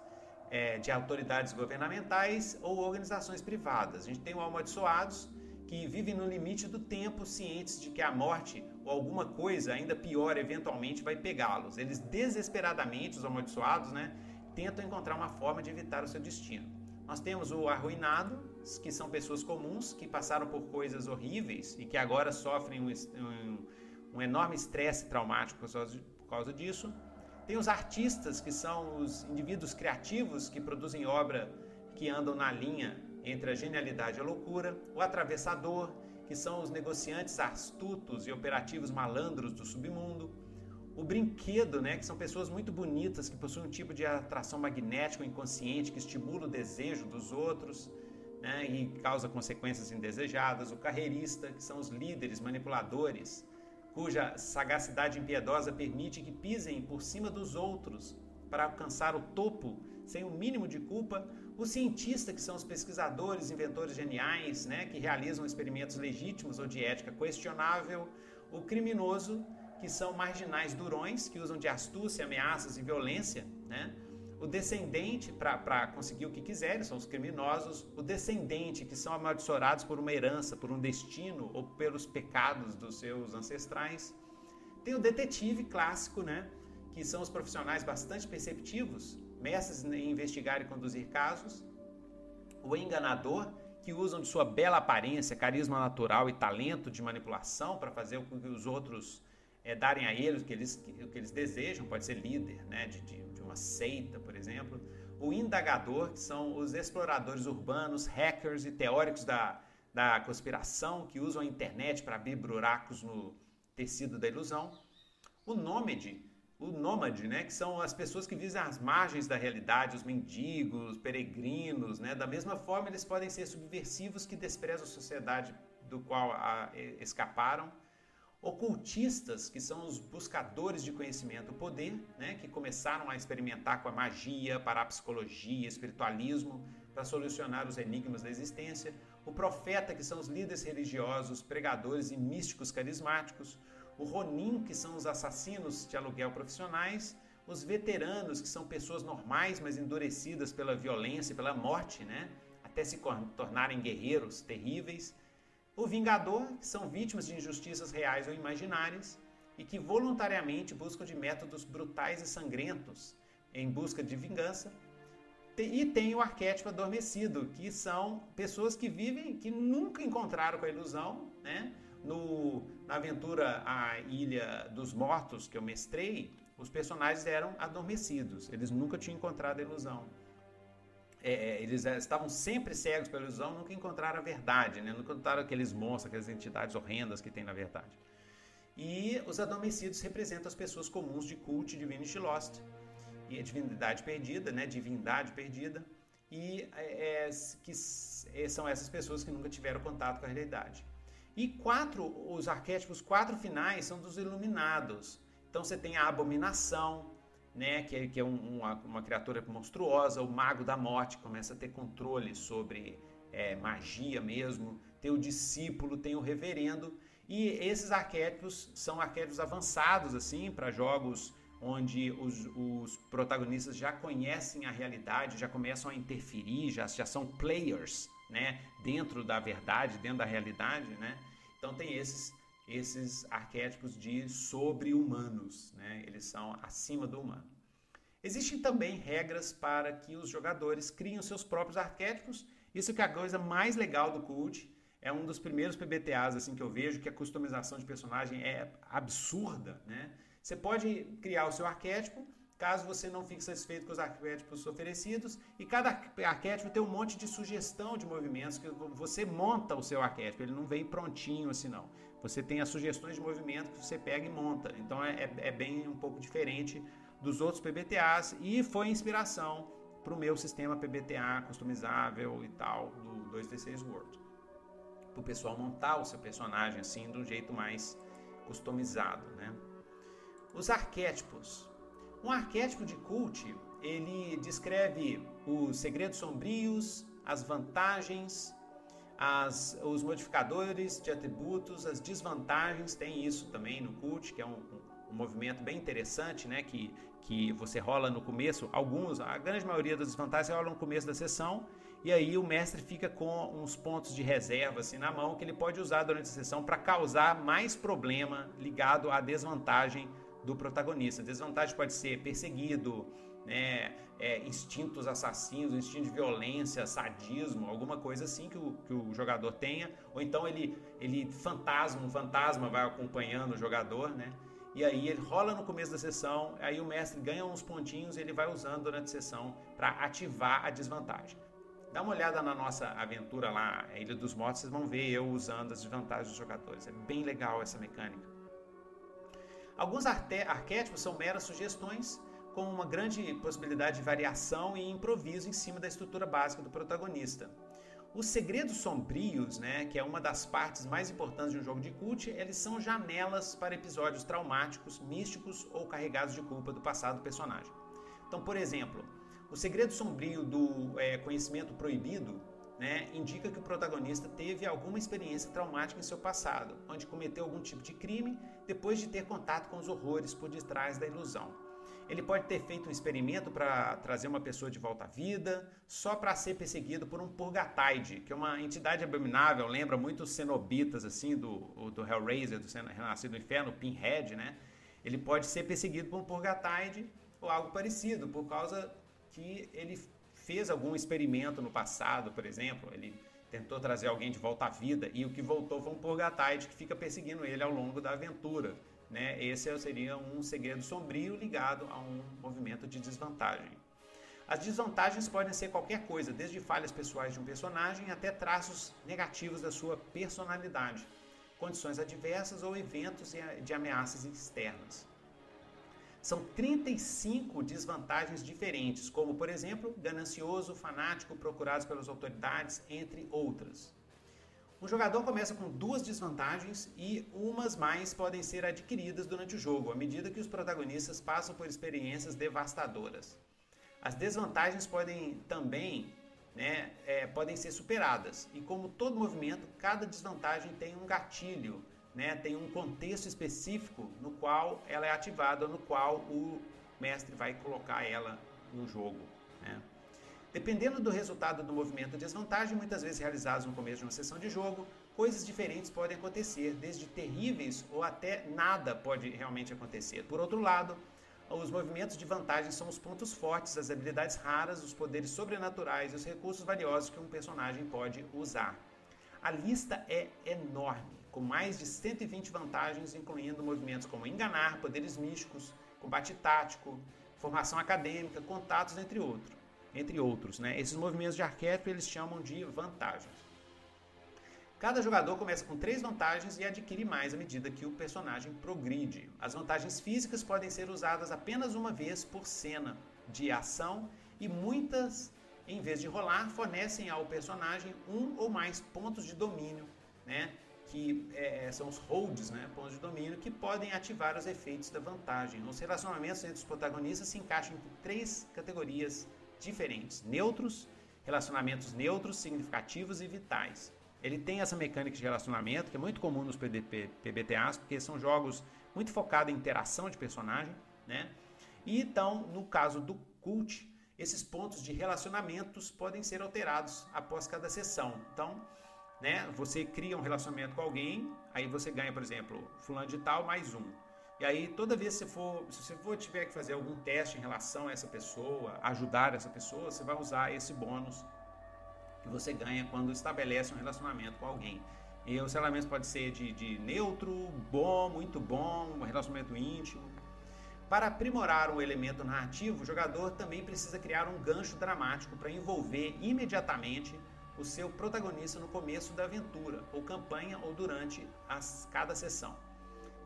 é, de autoridades governamentais ou organizações privadas. A gente tem o amaldiçoados, que vivem no limite do tempo, cientes de que a morte ou alguma coisa ainda pior eventualmente vai pegá-los. Eles desesperadamente, os amaldiçoados, né, tentam encontrar uma forma de evitar o seu destino. Nós temos o arruinado, que são pessoas comuns que passaram por coisas horríveis e que agora sofrem um, um, um enorme estresse traumático por causa, por causa disso. Tem os artistas, que são os indivíduos criativos que produzem obra que andam na linha entre a genialidade e a loucura. O atravessador, que são os negociantes astutos e operativos malandros do submundo o brinquedo, né, que são pessoas muito bonitas, que possuem um tipo de atração magnética inconsciente que estimula o desejo dos outros né, e causa consequências indesejadas. O carreirista, que são os líderes manipuladores, cuja sagacidade impiedosa permite que pisem por cima dos outros para alcançar o topo sem o mínimo de culpa. O cientista, que são os pesquisadores, inventores geniais, né, que realizam experimentos legítimos ou de ética questionável. O criminoso, que são marginais durões, que usam de astúcia, ameaças e violência, né? O descendente, para conseguir o que quiserem, são os criminosos. O descendente, que são amaldiçoados por uma herança, por um destino ou pelos pecados dos seus ancestrais. Tem o detetive clássico, né? Que são os profissionais bastante perceptivos, mestres em investigar e conduzir casos. O enganador, que usam de sua bela aparência, carisma natural e talento de manipulação para fazer com que os outros é, darem a eles o que eles, o que eles desejam, pode ser líder né, de, de, uma seita, por exemplo. O indagador, que são os exploradores urbanos, hackers e teóricos da, da conspiração que usam a internet para abrir buracos no tecido da ilusão. O nômade, o nômade, né, que são as pessoas que vivem às margens da realidade, os mendigos, peregrinos, né, da mesma forma eles podem ser subversivos que desprezam a sociedade do qual a, escaparam ocultistas, que são os buscadores de conhecimento, poder, né, que começaram a experimentar com a magia, parapsicologia, espiritualismo, para solucionar os enigmas da existência, o profeta, que são os líderes religiosos, pregadores e místicos carismáticos, o Ronin, que são os assassinos de aluguel profissionais, os veteranos, que são pessoas normais, mas endurecidas pela violência e pela morte, né, até se tornarem guerreiros terríveis, o vingador, que são vítimas de injustiças reais ou imaginárias e que voluntariamente buscam de métodos brutais e sangrentos em busca de vingança. E tem o arquétipo adormecido, que são pessoas que vivem, que nunca encontraram com a ilusão, né? No, na aventura A Ilha dos Mortos, que eu mestrei, os personagens eram adormecidos, eles nunca tinham encontrado a ilusão. É, é eles estavam sempre cegos pela ilusão, nunca encontraram a verdade, né? nunca encontraram aqueles monstros, aquelas entidades horrendas que tem na verdade. E os adormecidos representam as pessoas comuns de Cult Divinity Lost, e a divindade perdida, né? divindade perdida, e é, é que é, são essas pessoas que nunca tiveram contato com a realidade. E quatro, os arquétipos quatro finais são dos iluminados. Então você tem a abominação, né, que é, que é um, uma, uma, criatura monstruosa, o mago da morte começa a ter controle sobre é, magia mesmo, tem o discípulo, tem o reverendo, e esses arquétipos são arquétipos avançados assim para jogos onde os, os, protagonistas já conhecem a realidade, já começam a interferir, já, já são players, né, dentro da verdade, dentro da realidade, né? Então tem esses esses arquétipos de sobre-humanos, né? Eles são acima do humano. Existem também regras para que os jogadores criem seus próprios arquétipos. Isso que é a coisa mais legal do Cult. É um dos primeiros PBTAs assim que eu vejo que a customização de personagem é absurda, né? Você pode criar o seu arquétipo, caso você não fique satisfeito com os arquétipos oferecidos, e cada arquétipo tem um monte de sugestão de movimentos que você monta o seu arquétipo, ele não vem prontinho assim não. Você tem as sugestões de movimento que você pega e monta. Então é, é, é bem um pouco diferente dos outros PBTAs e foi inspiração para o meu sistema PBTA customizável e tal do 2D6 World. Para o pessoal montar o seu personagem assim de um jeito mais customizado, né? Os arquétipos. Um arquétipo de cult, ele descreve os segredos sombrios, as vantagens, as, os modificadores de atributos, as desvantagens, tem isso também no Cult, que é um, um, movimento bem interessante, né? Que, que você rola no começo, alguns, a grande maioria das desvantagens rola no começo da sessão, e aí o mestre fica com uns pontos de reserva assim na mão que ele pode usar durante a sessão para causar mais problema ligado à desvantagem do protagonista. Desvantagem pode ser perseguido, né, é, instintos assassinos, instinto de violência, sadismo, alguma coisa assim que o, que o jogador tenha, ou então ele, ele fantasma, um fantasma vai acompanhando o jogador, né? E aí ele rola no começo da sessão, aí o mestre ganha uns pontinhos e ele vai usando durante a sessão para ativar a desvantagem. Dá uma olhada na nossa aventura lá, a Ilha dos Mortos, vocês vão ver eu usando as desvantagens dos jogadores. É bem legal essa mecânica. Alguns arquétipos são meras sugestões com uma grande possibilidade de variação e improviso em cima da estrutura básica do protagonista. Os segredos sombrios, né, que é uma das partes mais importantes de um jogo de cult, eles são janelas para episódios traumáticos, místicos ou carregados de culpa do passado do personagem. Então, por exemplo, o segredo sombrio do é, conhecimento proibido né, indica que o protagonista teve alguma experiência traumática em seu passado, onde cometeu algum tipo de crime depois de ter contato com os horrores por detrás da ilusão. Ele pode ter feito um experimento para trazer uma pessoa de volta à vida, só para ser perseguido por um Purgataide, que é uma entidade abominável, lembra muito os cenobitas, assim, do, do Hellraiser, do Renascido do Inferno, Pinhead, né? Ele pode ser perseguido por um Purgataide ou algo parecido, por causa que ele fez algum experimento no passado, por exemplo, ele tentou trazer alguém de volta à vida e o que voltou foi um Purgataide que fica perseguindo ele ao longo da aventura. Né? Esse seria um segredo sombrio ligado a um movimento de desvantagem. As desvantagens podem ser qualquer coisa, desde falhas pessoais de um personagem até traços negativos da sua personalidade, condições adversas ou eventos de ameaças externas. São 35 desvantagens diferentes, como, por exemplo, ganancioso, fanático, procurados pelas autoridades, entre outras. O jogador começa com duas desvantagens e umas mais podem ser adquiridas durante o jogo, à medida que os protagonistas passam por experiências devastadoras. As desvantagens podem também né, é, podem ser superadas, e como todo movimento, cada desvantagem tem um gatilho, né, tem um contexto específico no qual ela é ativada, no qual o mestre vai colocar ela no jogo. Né. Dependendo do resultado do movimento de desvantagem, muitas vezes realizados no começo de uma sessão de jogo, coisas diferentes podem acontecer, desde terríveis ou até nada pode realmente acontecer. Por outro lado, os movimentos de vantagem são os pontos fortes, as habilidades raras, os poderes sobrenaturais e os recursos valiosos que um personagem pode usar. A lista é enorme, com mais de 120 vantagens, incluindo movimentos como enganar, poderes místicos, combate tático, formação acadêmica, contatos, entre outros. Entre outros né? Esses movimentos de arquétipo eles chamam de vantagens. Cada jogador começa com três vantagens e adquire mais à medida que o personagem progride. As vantagens físicas podem ser usadas apenas uma vez por cena de ação e muitas, em vez de rolar, fornecem ao personagem um ou mais pontos de domínio, né? Que é, são os holds, né? pontos de domínio, que podem ativar os efeitos da vantagem. Os relacionamentos entre os protagonistas se encaixam em três categorias diferentes: neutros, relacionamentos neutros, significativos e vitais. Ele tem essa mecânica de relacionamento, que é muito comum nos PDP, PBTAs, porque são jogos muito focados em interação de personagem, né? E então, no caso do Cult, esses pontos de relacionamentos podem ser alterados após cada sessão. Então, né, você cria um relacionamento com alguém, aí você ganha, por exemplo, fulano de tal mais um. E aí, toda vez que você for, se você for tiver que fazer algum teste em relação a essa pessoa, ajudar essa pessoa, você vai usar esse bônus que você ganha quando estabelece um relacionamento com alguém. E os relacionamentos podem ser de, de neutro, bom, muito bom, um relacionamento íntimo. Para aprimorar o elemento narrativo, o jogador também precisa criar um gancho dramático para envolver imediatamente o seu protagonista no começo da aventura, ou campanha, ou durante as, cada sessão.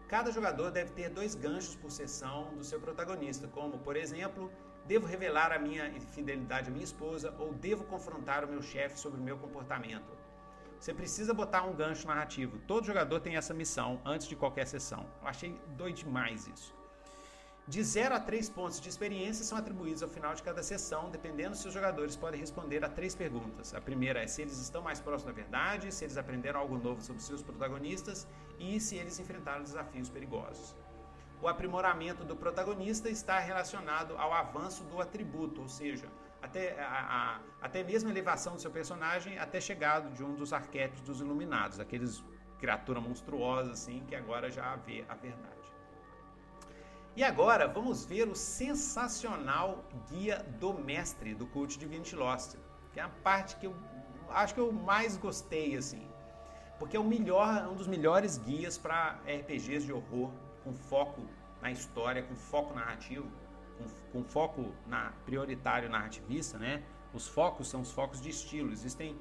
Cada jogador deve ter dois ganchos por sessão do seu protagonista, como, por exemplo, Devo revelar a minha infidelidade à minha esposa ou devo confrontar o meu chefe sobre o meu comportamento? Você precisa botar um gancho narrativo. Todo jogador tem essa missão antes de qualquer sessão. Eu achei doido demais isso. De 0 a 3 pontos de experiência são atribuídos ao final de cada sessão, dependendo se os jogadores podem responder a três perguntas. A primeira é se eles estão mais próximos da verdade, se eles aprenderam algo novo sobre seus protagonistas e se eles enfrentaram desafios perigosos o aprimoramento do protagonista está relacionado ao avanço do atributo, ou seja, até, a, a, até mesmo a elevação do seu personagem até chegado de um dos arquétipos dos iluminados, aqueles criatura monstruosa assim que agora já vê a verdade. E agora vamos ver o sensacional guia do mestre do Cult Divinity Lost, que é a parte que eu acho que eu mais gostei assim, porque é o melhor, um dos melhores guias para RPGs de horror com foco na história, com foco narrativo, com, com foco na prioritário narrativista, né? Os focos são os focos de estilo. Existem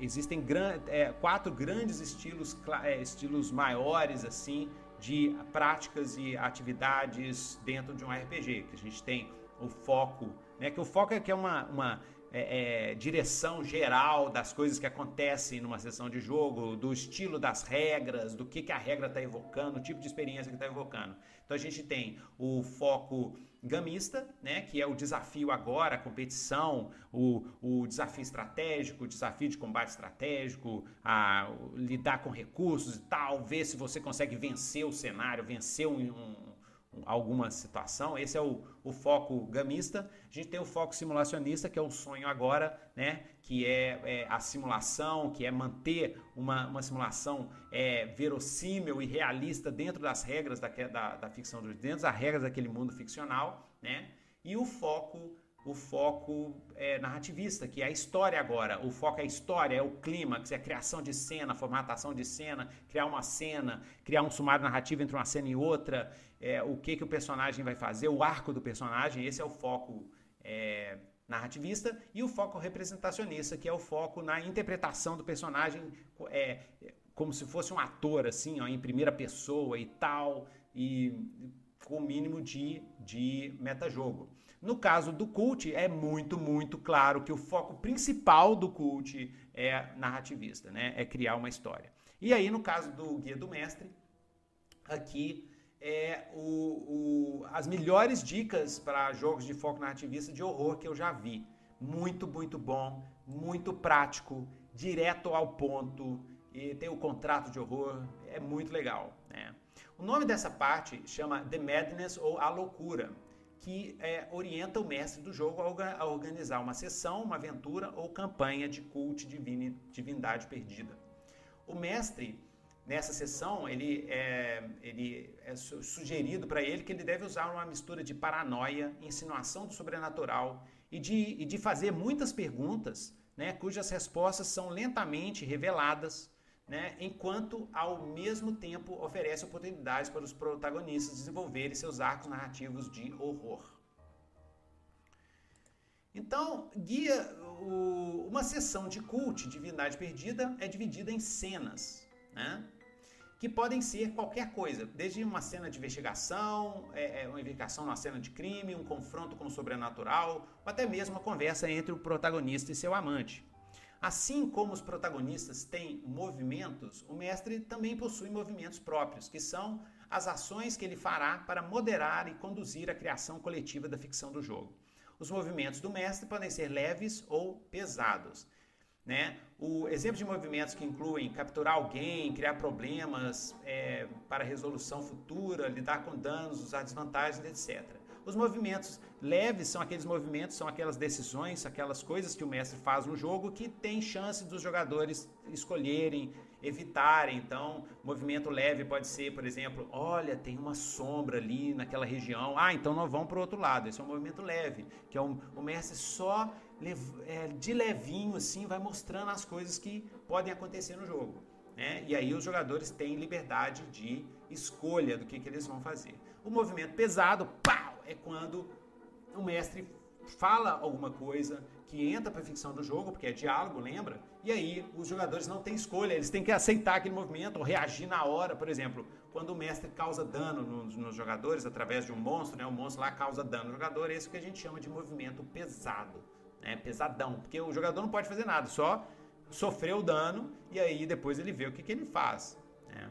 existem gran, é, quatro grandes estilos, é, estilos maiores assim de práticas e atividades dentro de um RPG. Que a gente tem o foco, né? Que o foco é que é uma, uma é, é, direção geral das coisas que acontecem numa sessão de jogo, do estilo das regras, do que, que a regra está evocando, o tipo de experiência que está evocando. Então a gente tem o foco gamista, né, que é o desafio agora, a competição, o, o desafio estratégico, o desafio de combate estratégico, a, lidar com recursos e tal, ver se você consegue vencer o cenário, vencer um, um alguma situação. Esse é o, o foco gamista. A gente tem o foco simulacionista, que é o sonho agora, né? que é, é a simulação, que é manter uma, uma simulação é, verossímil e realista dentro das regras da, da, da ficção, dentro das regras daquele mundo ficcional. Né? E o foco o foco é, narrativista, que é a história agora. O foco é a história, é o clímax, é a criação de cena, formatação de cena, criar uma cena, criar um sumário narrativo entre uma cena e outra, é, o que, que o personagem vai fazer, o arco do personagem, esse é o foco é, narrativista, e o foco representacionista, que é o foco na interpretação do personagem é, como se fosse um ator, assim, ó, em primeira pessoa e tal, e com o mínimo de, de metajogo. No caso do cult, é muito, muito claro que o foco principal do cult é narrativista, né? É criar uma história. E aí, no caso do Guia do Mestre, aqui é o, o, as melhores dicas para jogos de foco narrativista de horror que eu já vi. Muito, muito bom, muito prático, direto ao ponto, e tem o contrato de horror, é muito legal. Né? O nome dessa parte chama The Madness ou A Loucura que é, orienta o mestre do jogo a organizar uma sessão, uma aventura ou campanha de cult divine, divindade perdida. O mestre nessa sessão, ele é, ele é sugerido para ele que ele deve usar uma mistura de paranoia, insinuação do sobrenatural e de, e de fazer muitas perguntas, né, cujas respostas são lentamente reveladas, né, enquanto ao mesmo tempo oferece oportunidades para os protagonistas desenvolverem seus arcos narrativos de horror. Então, guia o, uma sessão de cult, Divindade Perdida, é dividida em cenas, né? Que podem ser qualquer coisa, desde uma cena de investigação, é, é, uma investigação numa cena de crime, um confronto com o sobrenatural, ou até mesmo uma conversa entre o protagonista e seu amante. Assim como os protagonistas têm movimentos, o mestre também possui movimentos próprios, que são as ações que ele fará para moderar e conduzir a criação coletiva da ficção do jogo. Os movimentos do mestre podem ser leves ou pesados. Né? O exemplo de movimentos que incluem capturar alguém, criar problemas é, para resolução futura, lidar com danos, usar desvantagens, etc. Os movimentos leves são aqueles movimentos, são aquelas decisões, aquelas coisas que o mestre faz no jogo que tem chance dos jogadores escolherem, evitarem. Então, movimento leve pode ser, por exemplo, olha, tem uma sombra ali naquela região. Ah, então nós vamos para o outro lado. Esse é um movimento leve, que é um, o mestre só de levinho assim vai mostrando as coisas que podem acontecer no jogo. Né? E aí os jogadores têm liberdade de escolha do que, que eles vão fazer. O movimento pesado, pau, é quando o mestre fala alguma coisa que entra para a ficção do jogo, porque é diálogo, lembra? E aí os jogadores não têm escolha, eles têm que aceitar aquele movimento ou reagir na hora, por exemplo, quando o mestre causa dano nos, nos jogadores através de um monstro, né? O monstro lá causa dano no jogador, esse que a gente chama de movimento pesado né, pesadão, porque o jogador não pode fazer nada, só sofrer o dano e aí depois ele vê o que, que ele faz. Né?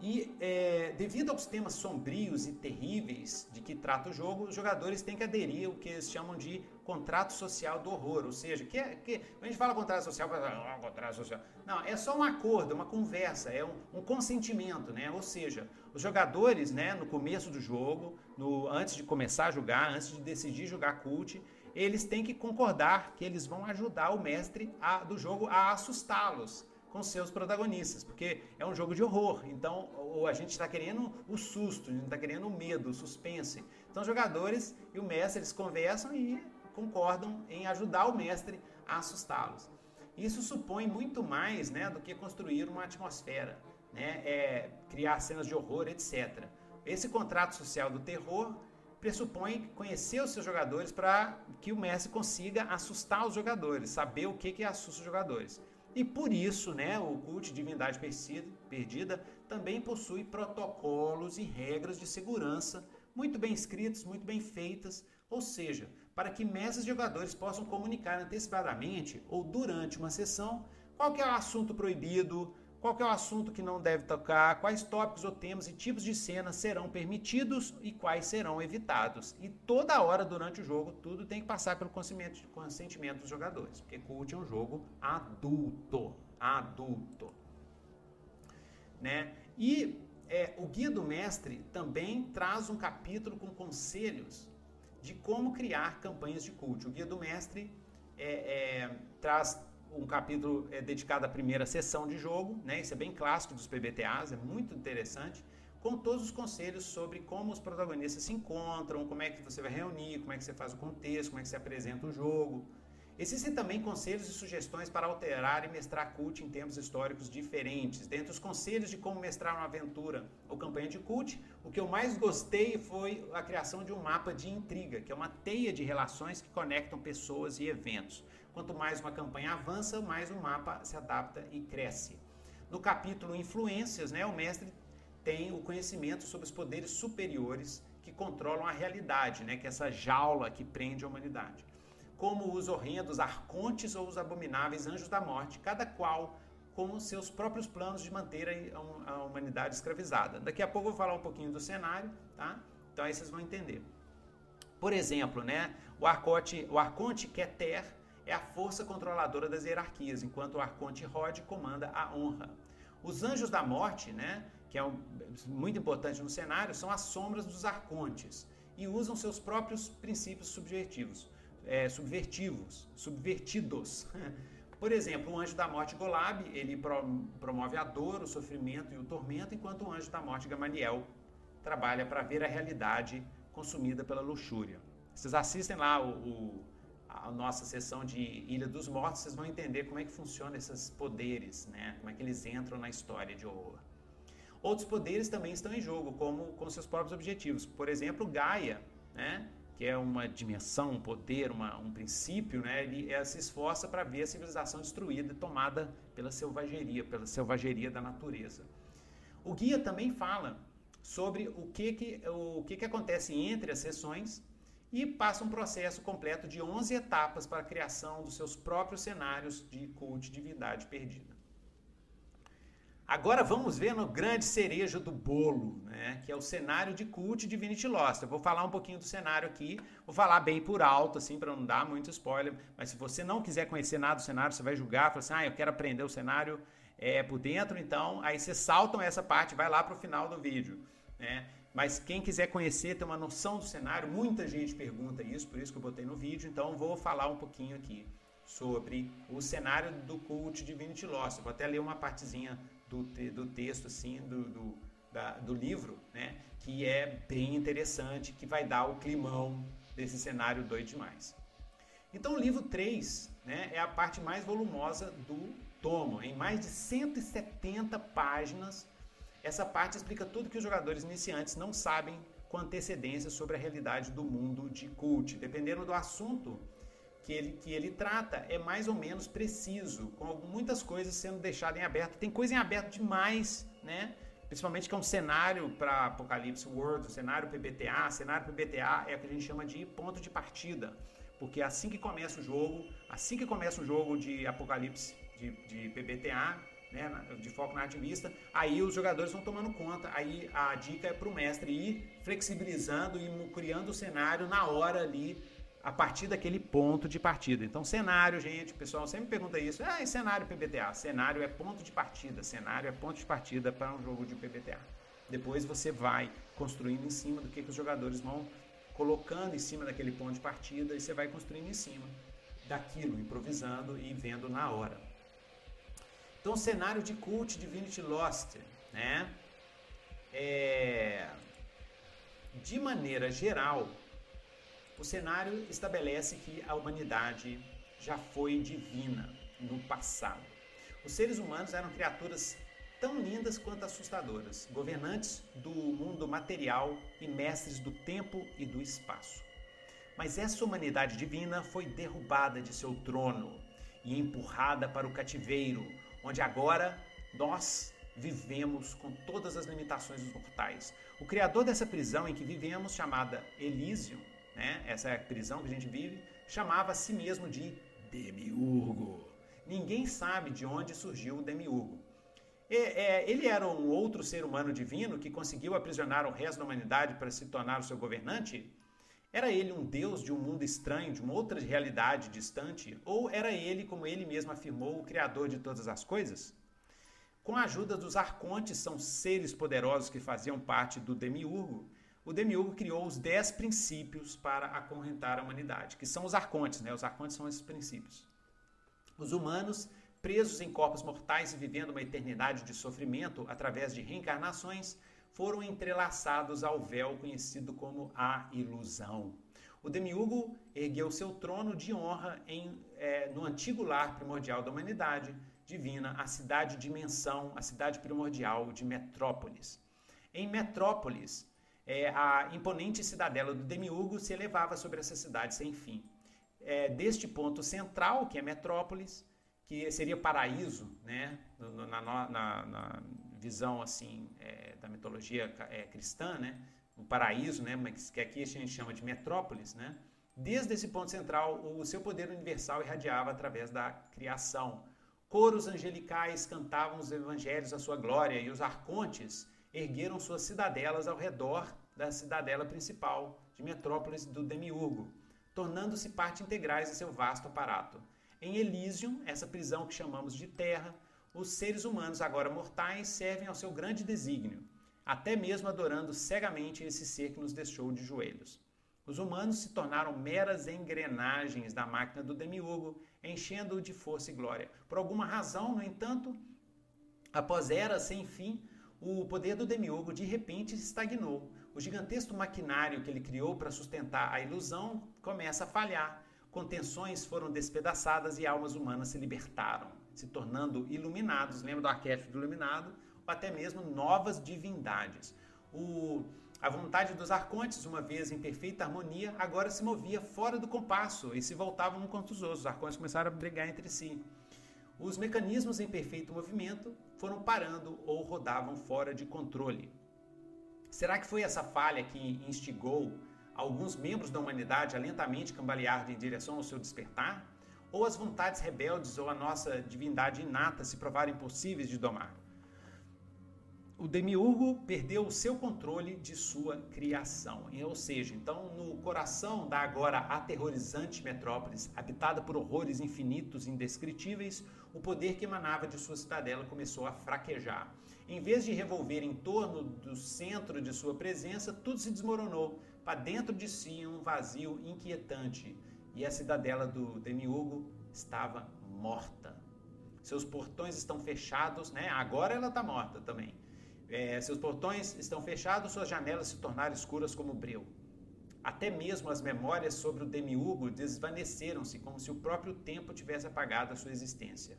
E é, devido aos temas sombrios e terríveis de que trata o jogo, os jogadores têm que aderir ao que eles chamam de contrato social do horror. Ou seja, que, é, que a gente fala contrato social, ah, contrato social. Não, é só um acordo, uma conversa, é um, um, consentimento, né? Ou seja, os jogadores, né, no começo do jogo, no, antes de começar a jogar, antes de decidir jogar cult, eles têm que concordar que eles vão ajudar o mestre a, do jogo a assustá-los com seus protagonistas, porque é um jogo de horror. Então, a gente está querendo o susto, a gente está querendo o medo, o suspense. Então, os jogadores e o mestre eles conversam e concordam em ajudar o mestre a assustá-los. Isso supõe muito mais né, do que construir uma atmosfera, né, é, criar cenas de horror, etc. Esse contrato social do terror pressupõe conhecer os seus jogadores para que o mestre consiga assustar os jogadores, saber o que, que assusta os jogadores. E por isso, né, o culto de divindade perdida também possui protocolos e regras de segurança muito bem escritas, muito bem feitas, ou seja, para que mestres e jogadores possam comunicar antecipadamente ou durante uma sessão qual é o assunto proibido, qual é o assunto que não deve tocar, quais tópicos ou temas e tipos de cenas serão permitidos e quais serão evitados. E toda hora durante o jogo, tudo tem que passar pelo consentimento, dos jogadores, porque Cult é um jogo adulto. Adulto. Né? E é, o Guia do Mestre também traz um capítulo com conselhos de como criar campanhas de cult. O Guia do Mestre é, é, traz um capítulo é dedicado à primeira sessão de jogo, né? Isso é bem clássico dos PBTAs, é muito interessante, com todos os conselhos sobre como os protagonistas se encontram, como é que você vai reunir, como é que você faz o contexto, como é que você apresenta o jogo. Existem também conselhos e sugestões para alterar e mestrar cult em tempos históricos diferentes. Dentre os conselhos de como mestrar uma aventura ou campanha de cult, o que eu mais gostei foi a criação de um mapa de intriga, que é uma teia de relações que conectam pessoas e eventos. Quanto mais uma campanha avança, mais o mapa se adapta e cresce. No capítulo Influências, né, o mestre tem o conhecimento sobre os poderes superiores que controlam a realidade, né, que é essa jaula que prende a humanidade. Como os horrendos arcontes ou os abomináveis anjos da morte, cada qual com seus próprios planos de manter a humanidade escravizada. Daqui a pouco eu vou falar um pouquinho do cenário, tá? Então aí vocês vão entender. Por exemplo, né, o arconte, o arconte Keter é a força controladora das hierarquias, enquanto o Arconte Rod comanda a honra. Os anjos da morte, né, que é um, muito importante no cenário, são as sombras dos arcontes e usam seus próprios princípios subjetivos, é, subvertivos, subvertidos, Por exemplo, o anjo da morte Golab, ele promove a dor, o sofrimento e o tormento, enquanto o anjo da morte Gamaliel trabalha para ver a realidade consumida pela luxúria. Vocês assistem lá o, o, a nossa sessão de Ilha dos Mortos, vocês vão entender como é que funcionam esses poderes, né? como é que eles entram na história de horror. Outros poderes também estão em jogo, como com seus próprios objetivos. Por exemplo, Gaia, né? que é uma dimensão, um poder, uma, um princípio, né? ele, se esforça para ver a civilização destruída e tomada pela selvageria, pela selvageria da natureza. O guia também fala sobre o que, que, o que, que acontece entre as sessões e passa um processo completo de 11 etapas para a criação dos seus próprios cenários de cult divindade perdida. Agora vamos ver no grande cereja do bolo, né, que é o cenário de Cult Divinity Lost. Eu vou falar um pouquinho do cenário aqui, vou falar bem por alto, assim, para não dar muito spoiler, mas se você não quiser conhecer nada do cenário, você vai julgar, fala assim, ah, eu quero aprender o cenário é, por dentro, então, aí vocês saltam essa parte, vai lá para o final do vídeo, né? Mas quem quiser conhecer, ter uma noção do cenário, muita gente pergunta isso, por isso que eu botei no vídeo, então vou falar um pouquinho aqui sobre o cenário do Cult Divinity Lost. Vou até ler uma partezinha do, do texto, assim, do, do, da, do livro, né? Que é bem interessante, que vai dar o climão desse cenário doido demais. Então, o livro 3 né, é a parte mais volumosa do tomo. Em mais de 170 páginas, essa parte explica tudo que os jogadores iniciantes não sabem com antecedência sobre a realidade do mundo de cult. Dependendo do assunto que ele, que ele trata é mais ou menos preciso, com muitas coisas sendo deixadas em aberto. Tem coisa em aberto demais, né? Principalmente que é um cenário para Apocalipse World, um cenário PBTA. Cenário PBTA é o que a gente chama de ponto de partida. Porque assim que começa o jogo, assim que começa o jogo de Apocalipse de, de PBTA, né, de foco na vista, aí os jogadores vão tomando conta. Aí a dica é para o mestre ir flexibilizando e criando o cenário na hora ali a partir daquele ponto de partida. Então, cenário, gente, o pessoal sempre pergunta isso. Ah, cenário PBTA? Cenário é ponto de partida. Cenário é ponto de partida para um jogo de PBTA. Depois você vai construindo em cima do que, que os jogadores vão colocando em cima daquele ponto de partida e você vai construindo em cima daquilo, improvisando e vendo na hora. Então, cenário de Cult Divinity Lost, né? É... De maneira geral, o cenário estabelece que a humanidade já foi divina no passado. Os seres humanos eram criaturas tão lindas quanto assustadoras, governantes do mundo material e mestres do tempo e do espaço. Mas essa humanidade divina foi derrubada de seu trono e empurrada para o cativeiro, onde agora nós vivemos com todas as limitações dos mortais. O criador dessa prisão em que vivemos, chamada Elísio, né, essa é a prisão que a gente vive, chamava a si mesmo de Demiurgo. Ninguém sabe de onde surgiu o Demiurgo. E, é, ele era um outro ser humano divino que conseguiu aprisionar o resto da humanidade para se tornar o seu governante? Era ele um deus de um mundo estranho, de uma outra realidade distante? Ou era ele, como ele mesmo afirmou, o criador de todas as coisas? Com a ajuda dos arcontes, são seres poderosos que faziam parte do Demiurgo, o Demiurgo criou os dez princípios para acorrentar a humanidade, que são os arcontes, né? Os arcontes são esses princípios. Os humanos, presos em corpos mortais e vivendo uma eternidade de sofrimento através de reencarnações, foram entrelaçados ao véu conhecido como a ilusão. O Demiurgo ergueu seu trono de honra em, é, no antigo lar primordial da humanidade divina, a cidade dimensão, a cidade primordial de Metrópolis. Em Metrópolis, é, a imponente cidadela do Demiurgo se elevava sobre essa cidade sem fim. É, deste ponto central, que é Metrópolis, que seria paraíso, né, na, na, na visão assim é, da mitologia é, cristã, né, o paraíso, né, mas que aqui a gente chama de Metrópolis, né, desde esse ponto central, o seu poder universal irradiava através da criação. Coros angelicais cantavam os evangelhos à sua glória e os arcontes ergueram suas cidadelas ao redor da cidadela principal de Metrópolis do Demiurgo, tornando-se parte integrais de seu vasto aparato. Em Elysium, essa prisão que chamamos de Terra, os seres humanos, agora mortais, servem ao seu grande desígnio, até mesmo adorando cegamente esse ser que nos deixou de joelhos. Os humanos se tornaram meras engrenagens da máquina do demiurgo, enchendo-o de força e glória. Por alguma razão, no entanto, após eras sem fim, o poder do demiurgo de repente estagnou. O gigantesco maquinário que ele criou para sustentar a ilusão começa a falhar. Contenções foram despedaçadas e almas humanas se libertaram, se tornando iluminados. Lembra do arquétipo do iluminado? Ou até mesmo novas divindades. O, a vontade dos arcontes, uma vez em perfeita harmonia, agora se movia fora do compasso e se voltavam uns contra os outros. Os arcontes começaram a brigar entre si. Os mecanismos em perfeito movimento foram parando ou rodavam fora de controle. Será que foi essa falha que instigou alguns membros da humanidade a lentamente cambalear em direção ao seu despertar? Ou as vontades rebeldes ou a nossa divindade inata se provaram impossíveis de domar? o demiurgo perdeu o seu controle de sua criação. Ou seja, então no coração da agora aterrorizante metrópolis, habitada por horrores infinitos e indescritíveis, o poder que emanava de sua cidadela começou a fraquejar. Em vez de revolver em torno do centro de sua presença, tudo se desmoronou. Para dentro de si um vazio inquietante. E a cidadela do demiurgo estava morta. Seus portões estão fechados, né? Agora ela está morta também é, seus portões estão fechados, suas janelas se tornaram escuras como breu. Até mesmo as memórias sobre o demiurgo desvaneceram-se, como se o próprio tempo tivesse apagado a sua existência.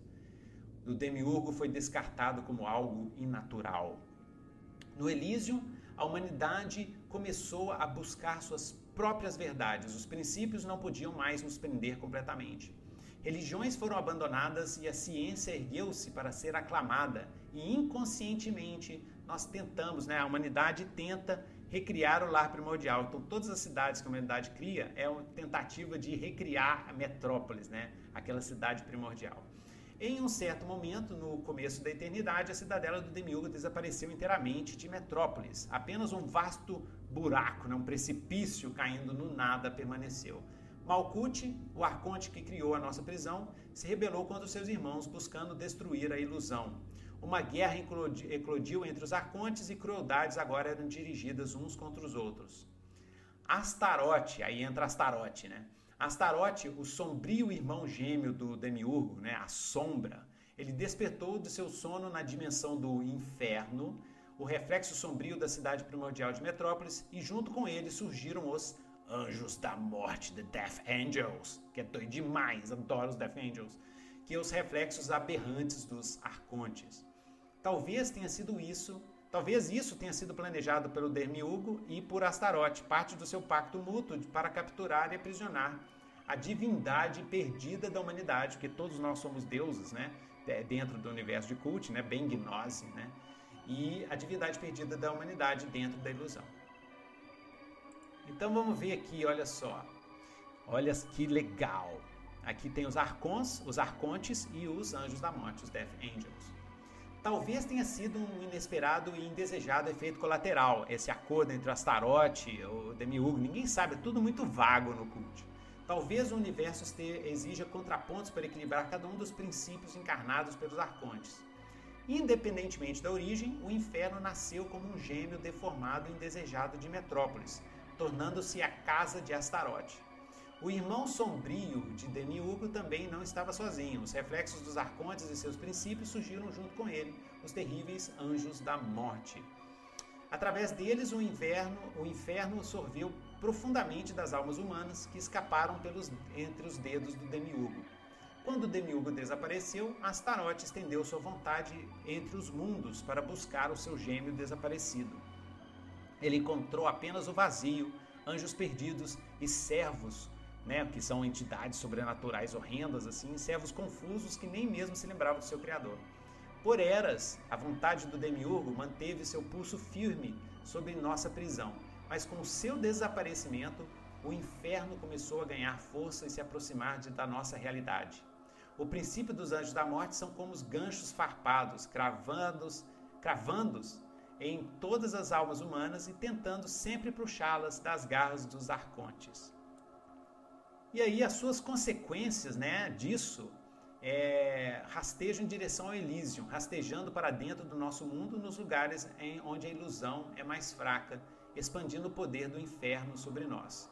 O demiurgo foi descartado como algo inatural. No Elísio, a humanidade começou a buscar suas próprias verdades. Os princípios não podiam mais nos prender completamente. Religiões foram abandonadas e a ciência ergueu-se para ser aclamada, e inconscientemente nós tentamos, né, a humanidade tenta recriar o lar primordial. Então, todas as cidades que a humanidade cria é uma tentativa de recriar a metrópolis, né, aquela cidade primordial. Em um certo momento, no começo da eternidade, a cidadela do Demiurgo desapareceu inteiramente de Metrópolis. Apenas um vasto buraco, né, um precipício caindo no nada permaneceu. Malkuth, o arconte que criou a nossa prisão, se rebelou contra seus irmãos, buscando destruir a ilusão. Uma guerra eclodiu entre os arcontes e crueldades agora eram dirigidas uns contra os outros. Astarote, aí entra Astarote, né? Astarote, o sombrio irmão gêmeo do Demiurgo, né? A sombra, ele despertou do seu sono na dimensão do inferno, o reflexo sombrio da cidade primordial de Metrópolis, e junto com ele surgiram os Anjos da Morte, The Death Angels, que é doido demais, adoro os Death Angels, que é os reflexos aberrantes dos arcontes. Talvez tenha sido isso, talvez isso tenha sido planejado pelo Demiurgo e por Astarote, parte do seu pacto mútuo para capturar e aprisionar a divindade perdida da humanidade, porque todos nós somos deuses, né? É, dentro do universo de Cult, né? Bem gnose, né? E a divindade perdida da humanidade dentro da ilusão. Então vamos ver aqui, olha só. Olha que legal. Aqui tem os arcons, os arcontes e os anjos da morte, os Death Angels. Talvez tenha sido um inesperado e indesejado efeito colateral, esse acordo entre o Astarote e o Demiurgo. Ninguém sabe, é tudo muito vago no cult. Talvez o universo exija contrapontos para equilibrar cada um dos princípios encarnados pelos arcontes. Independentemente da origem, o inferno nasceu como um gêmeo deformado e indesejado de Metrópolis, tornando-se a casa de Astarote. O irmão sombrio de Demiurgo também não estava sozinho. Os reflexos dos arcontes e seus princípios surgiram junto com ele, os terríveis anjos da morte. Através deles, o inverno, o inferno sorveu profundamente das almas humanas que escaparam pelos, entre os dedos do Demiurgo. Quando Demiurgo desapareceu, Astarote estendeu sua vontade entre os mundos para buscar o seu gêmeo desaparecido. Ele encontrou apenas o vazio, anjos perdidos e servos né, que são entidades sobrenaturais horrendas, assim, servos confusos que nem mesmo se lembravam do seu Criador. Por eras, a vontade do Demiurgo manteve seu pulso firme sobre nossa prisão, mas com o seu desaparecimento, o inferno começou a ganhar força e se aproximar de, da nossa realidade. O princípio dos anjos da morte são como os ganchos farpados, cravando-os cravando em todas as almas humanas e tentando sempre puxá-las das garras dos arcontes. E aí as suas consequências né, disso é, rastejam em direção ao Elysium, rastejando para dentro do nosso mundo nos lugares em onde a ilusão é mais fraca, expandindo o poder do inferno sobre nós.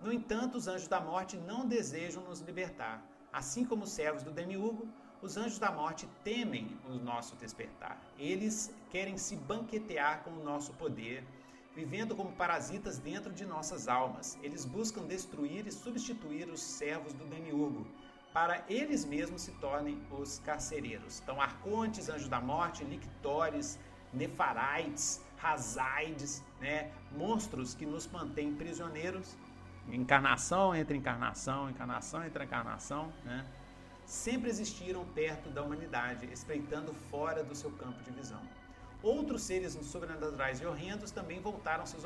No entanto, os anjos da morte não desejam nos libertar. Assim como os servos do demiurgo, os anjos da morte temem o nosso despertar. Eles querem se banquetear com o nosso poder, vivendo como parasitas dentro de nossas almas. Eles buscam destruir e substituir os servos do demiurgo, para eles mesmos se tornem os carcereiros. Então, arcontes, anjos da morte, lictores, nefaraites, razaides, né? monstros que nos mantêm prisioneiros encarnação entre encarnação, encarnação entre encarnação, né? sempre existiram perto da humanidade, espreitando fora do seu campo de visão. Outros seres sobrenaturais e horrendos também voltaram seus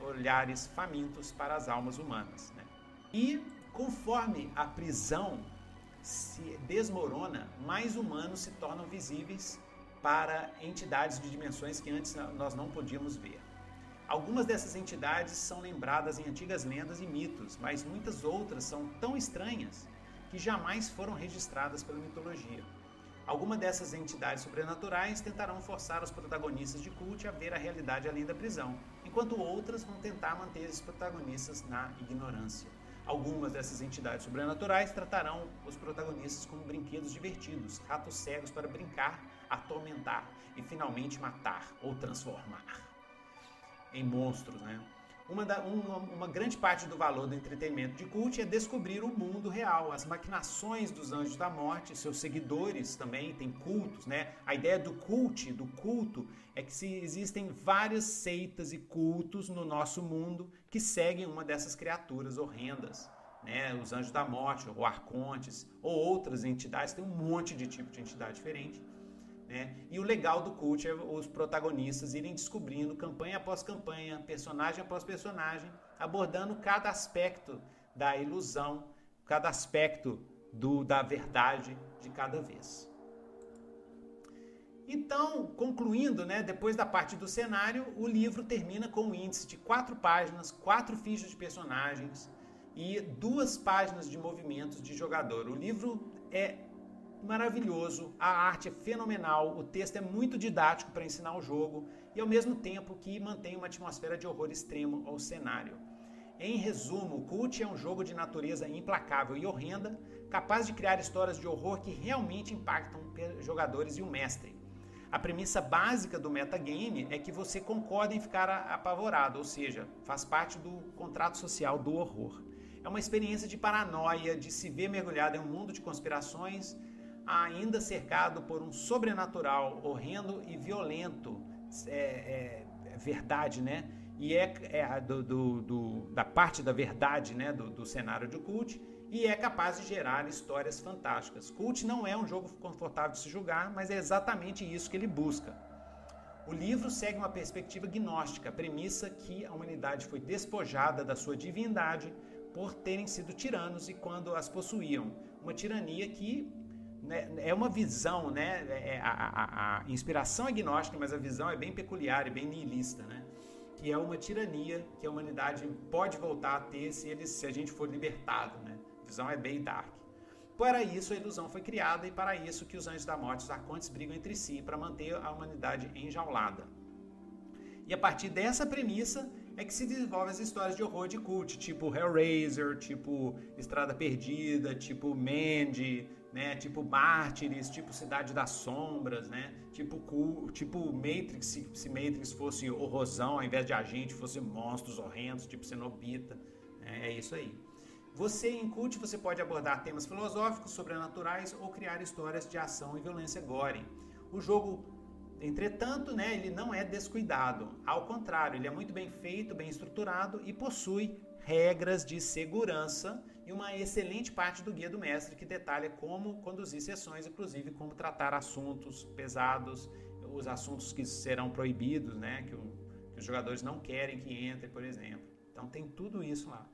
olhares famintos para as almas humanas. Né? E conforme a prisão se desmorona, mais humanos se tornam visíveis para entidades de dimensões que antes nós não podíamos ver. Algumas dessas entidades são lembradas em antigas lendas e mitos, mas muitas outras são tão estranhas que jamais foram registradas pela mitologia. Algumas dessas entidades sobrenaturais tentarão forçar os protagonistas de Cult a ver a realidade além da prisão, enquanto outras vão tentar manter esses protagonistas na ignorância. Algumas dessas entidades sobrenaturais tratarão os protagonistas como brinquedos divertidos, ratos cegos para brincar, atormentar e finalmente matar ou transformar em monstros, né? Uma, da, uma, uma, grande parte do valor do entretenimento de cult é descobrir o mundo real, as maquinações dos anjos da morte, seus seguidores também têm cultos, né? A ideia do cult, do culto, é que se existem várias seitas e cultos no nosso mundo que seguem uma dessas criaturas horrendas, né? Os anjos da morte, ou arcontes, ou outras entidades, tem um monte de tipo de entidade diferente. Né? E o legal do cult é os protagonistas irem descobrindo campanha após campanha, personagem após personagem, abordando cada aspecto da ilusão, cada aspecto do, da verdade de cada vez. Então, concluindo, né, depois da parte do cenário, o livro termina com um índice de quatro páginas, quatro fichas de personagens e duas páginas de movimentos de jogador. O livro é maravilhoso, a arte é fenomenal, o texto é muito didático para ensinar o jogo e ao mesmo tempo que mantém uma atmosfera de horror extremo ao cenário. Em resumo, Cult é um jogo de natureza implacável e horrenda, capaz de criar histórias de horror que realmente impactam jogadores e o mestre. A premissa básica do metagame é que você concorda em ficar apavorado, ou seja, faz parte do contrato social do horror. É uma experiência de paranoia, de se ver mergulhado em um mundo de conspirações ainda cercado por um sobrenatural horrendo e violento. É, é, verdade, né? E é, é do, do, do, da parte da verdade né? do, do cenário de Cult e é capaz de gerar histórias fantásticas. Cult não é um jogo confortável de se jogar, mas é exatamente isso que ele busca. O livro segue uma perspectiva gnóstica, premissa que a humanidade foi despojada da sua divindade por terem sido tiranos e quando as possuíam. Uma tirania que é uma visão, né? É, a, a, a, inspiração é agnóstica, mas a visão é bem peculiar e bem nihilista, né? Que é uma tirania que a humanidade pode voltar a ter se, eles, se a gente for libertado, né? A visão é bem dark. Para isso a ilusão foi criada e para isso que os anjos da morte, os arcontes, brigam entre si para manter a humanidade enjaulada. E a partir dessa premissa é que se desenvolvem as histórias de horror de cult, tipo Hellraiser, tipo Estrada Perdida, tipo Mandy, né? Tipo Mártires, tipo Cidade das Sombras, né? Tipo, tipo Matrix, se, se Matrix fosse horrorão, ao invés de agente fosse monstros horrendos, tipo Cenobita. Né? É isso aí. Você, em Cult, você pode abordar temas filosóficos, sobrenaturais ou criar histórias de ação e violência gore. O jogo, entretanto, né, ele não é descuidado. Ao contrário, ele é muito bem feito, bem estruturado e possui regras de segurança e uma excelente parte do guia do mestre que detalha como conduzir sessões, inclusive como tratar assuntos pesados, os assuntos que serão proibidos, né, que, o, que os jogadores não querem que entre, por exemplo. Então tem tudo isso lá.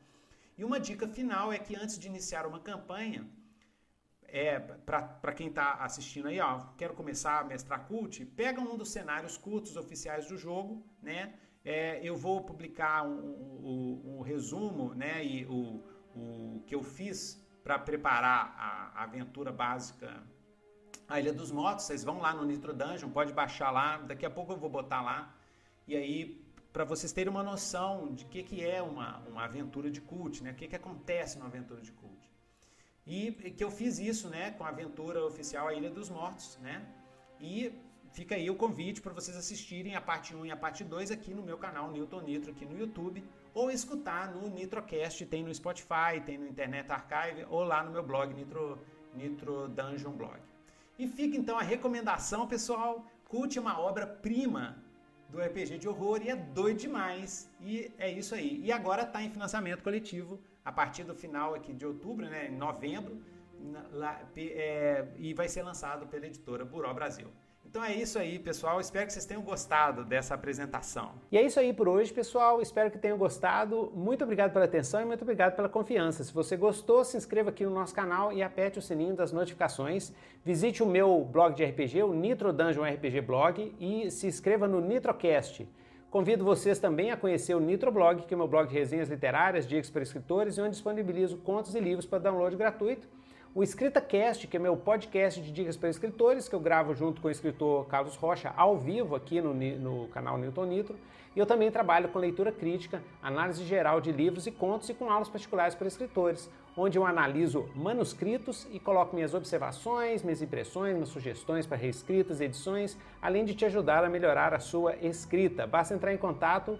E uma dica final é que antes de iniciar uma campanha, é, para quem está assistindo aí, ó, quero começar a mestrar cult, pega um dos cenários cultos oficiais do jogo, né? É, eu vou publicar um, um, um resumo, né? E o, o que eu fiz para preparar a, aventura básica a Ilha dos Mortos. Vocês vão lá no Nitro Dungeon, pode baixar lá. Daqui a pouco eu vou botar lá. E aí para vocês terem uma noção de o que, que é uma, uma aventura de cult, né? O que, que acontece numa aventura de cult. E que eu fiz isso, né, com a aventura oficial A Ilha dos Mortos, né? E fica aí o convite para vocês assistirem a parte 1 e a parte 2 aqui no meu canal Newton Nitro aqui no YouTube ou escutar no Nitrocast, tem no Spotify, tem no Internet Archive ou lá no meu blog Nitro, Nitro Dungeon Blog. E fica então a recomendação, pessoal, Cult é uma obra-prima do RPG de horror e é doido demais. E é isso aí. E agora está em financiamento coletivo a partir do final aqui de outubro, né, em novembro, na, lá, é, e vai ser lançado pela editora Buró Brasil. Então é isso aí, pessoal. Espero que vocês tenham gostado dessa apresentação. E é isso aí por hoje, pessoal. Espero que tenham gostado. Muito obrigado pela atenção e muito obrigado pela confiança. Se você gostou, se inscreva aqui no nosso canal e aperte o sininho das notificações. Visite o meu blog de RPG, o Nitro Dungeon RPG Blog, e se inscreva no Nitrocast. Convido vocês também a conhecer o Nitroblog, que é o meu blog de resenhas literárias, dicas para escritores, e onde disponibilizo contos e livros para download gratuito o EscritaCast, que é meu podcast de dicas para escritores, que eu gravo junto com o escritor Carlos Rocha ao vivo aqui no, no canal Newton Nitro. E eu também trabalho com leitura crítica, análise geral de livros e contos e com aulas particulares para escritores, onde eu analiso manuscritos e coloco minhas observações, minhas impressões, minhas sugestões para reescritas, edições, além de te ajudar a melhorar a sua escrita. Basta entrar em contato,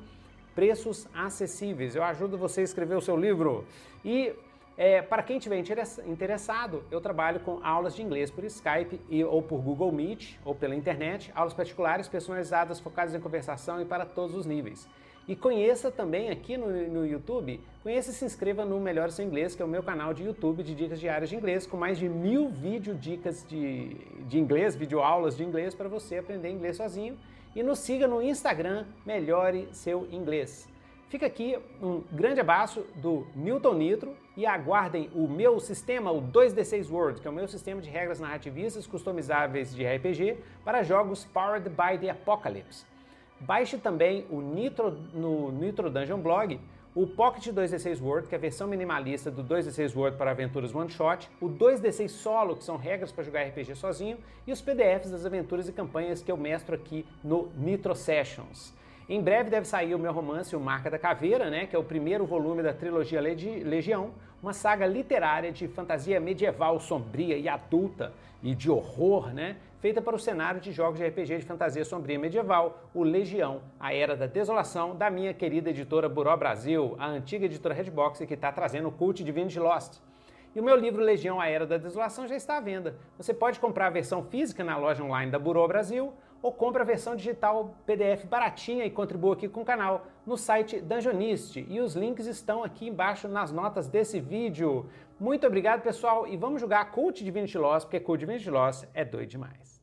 preços acessíveis. Eu ajudo você a escrever o seu livro. E é, para quem tiver interessado, eu trabalho com aulas de inglês por Skype e, ou por Google Meet ou pela internet, aulas particulares personalizadas focadas em conversação e para todos os níveis. E conheça também aqui no, no YouTube, conheça e se inscreva no Melhor Seu Inglês, que é o meu canal de YouTube de dicas diárias de inglês, com mais de mil vídeo dicas de, de inglês, vídeo aulas de inglês para você aprender inglês sozinho. E nos siga no Instagram, Melhore Seu Inglês. Fica aqui um grande abraço do Newton Nitro e aguardem o meu sistema, o 2D6 World, que é o meu sistema de regras narrativistas customizáveis de RPG para jogos Powered by the Apocalypse. Baixe também o Nitro no Nitro Dungeon Blog, o Pocket 2D6 World, que é a versão minimalista do 2D6 World para aventuras one shot, o 2D6 Solo, que são regras para jogar RPG sozinho, e os PDFs das aventuras e campanhas que eu mestro aqui no Nitro Sessions. Em breve deve sair o meu romance O Marca da Caveira, né, que é o primeiro volume da trilogia Legião, uma saga literária de fantasia medieval sombria e adulta e de horror, né, feita para o cenário de jogos de RPG de fantasia sombria medieval, o Legião, a Era da Desolação, da minha querida editora Buró Brasil, a antiga editora Redbox que está trazendo o cult de Divinity Lost. E o meu livro Legião, a Era da Desolação já está à venda. Você pode comprar a versão física na loja online da Buró Brasil ou compre a versão digital PDF baratinha e contribua aqui com o canal no site Dungeonist. E os links estão aqui embaixo nas notas desse vídeo. Muito obrigado, pessoal, e vamos jogar Cult Divinity Lost, porque Cult Divinity Lost é doido demais.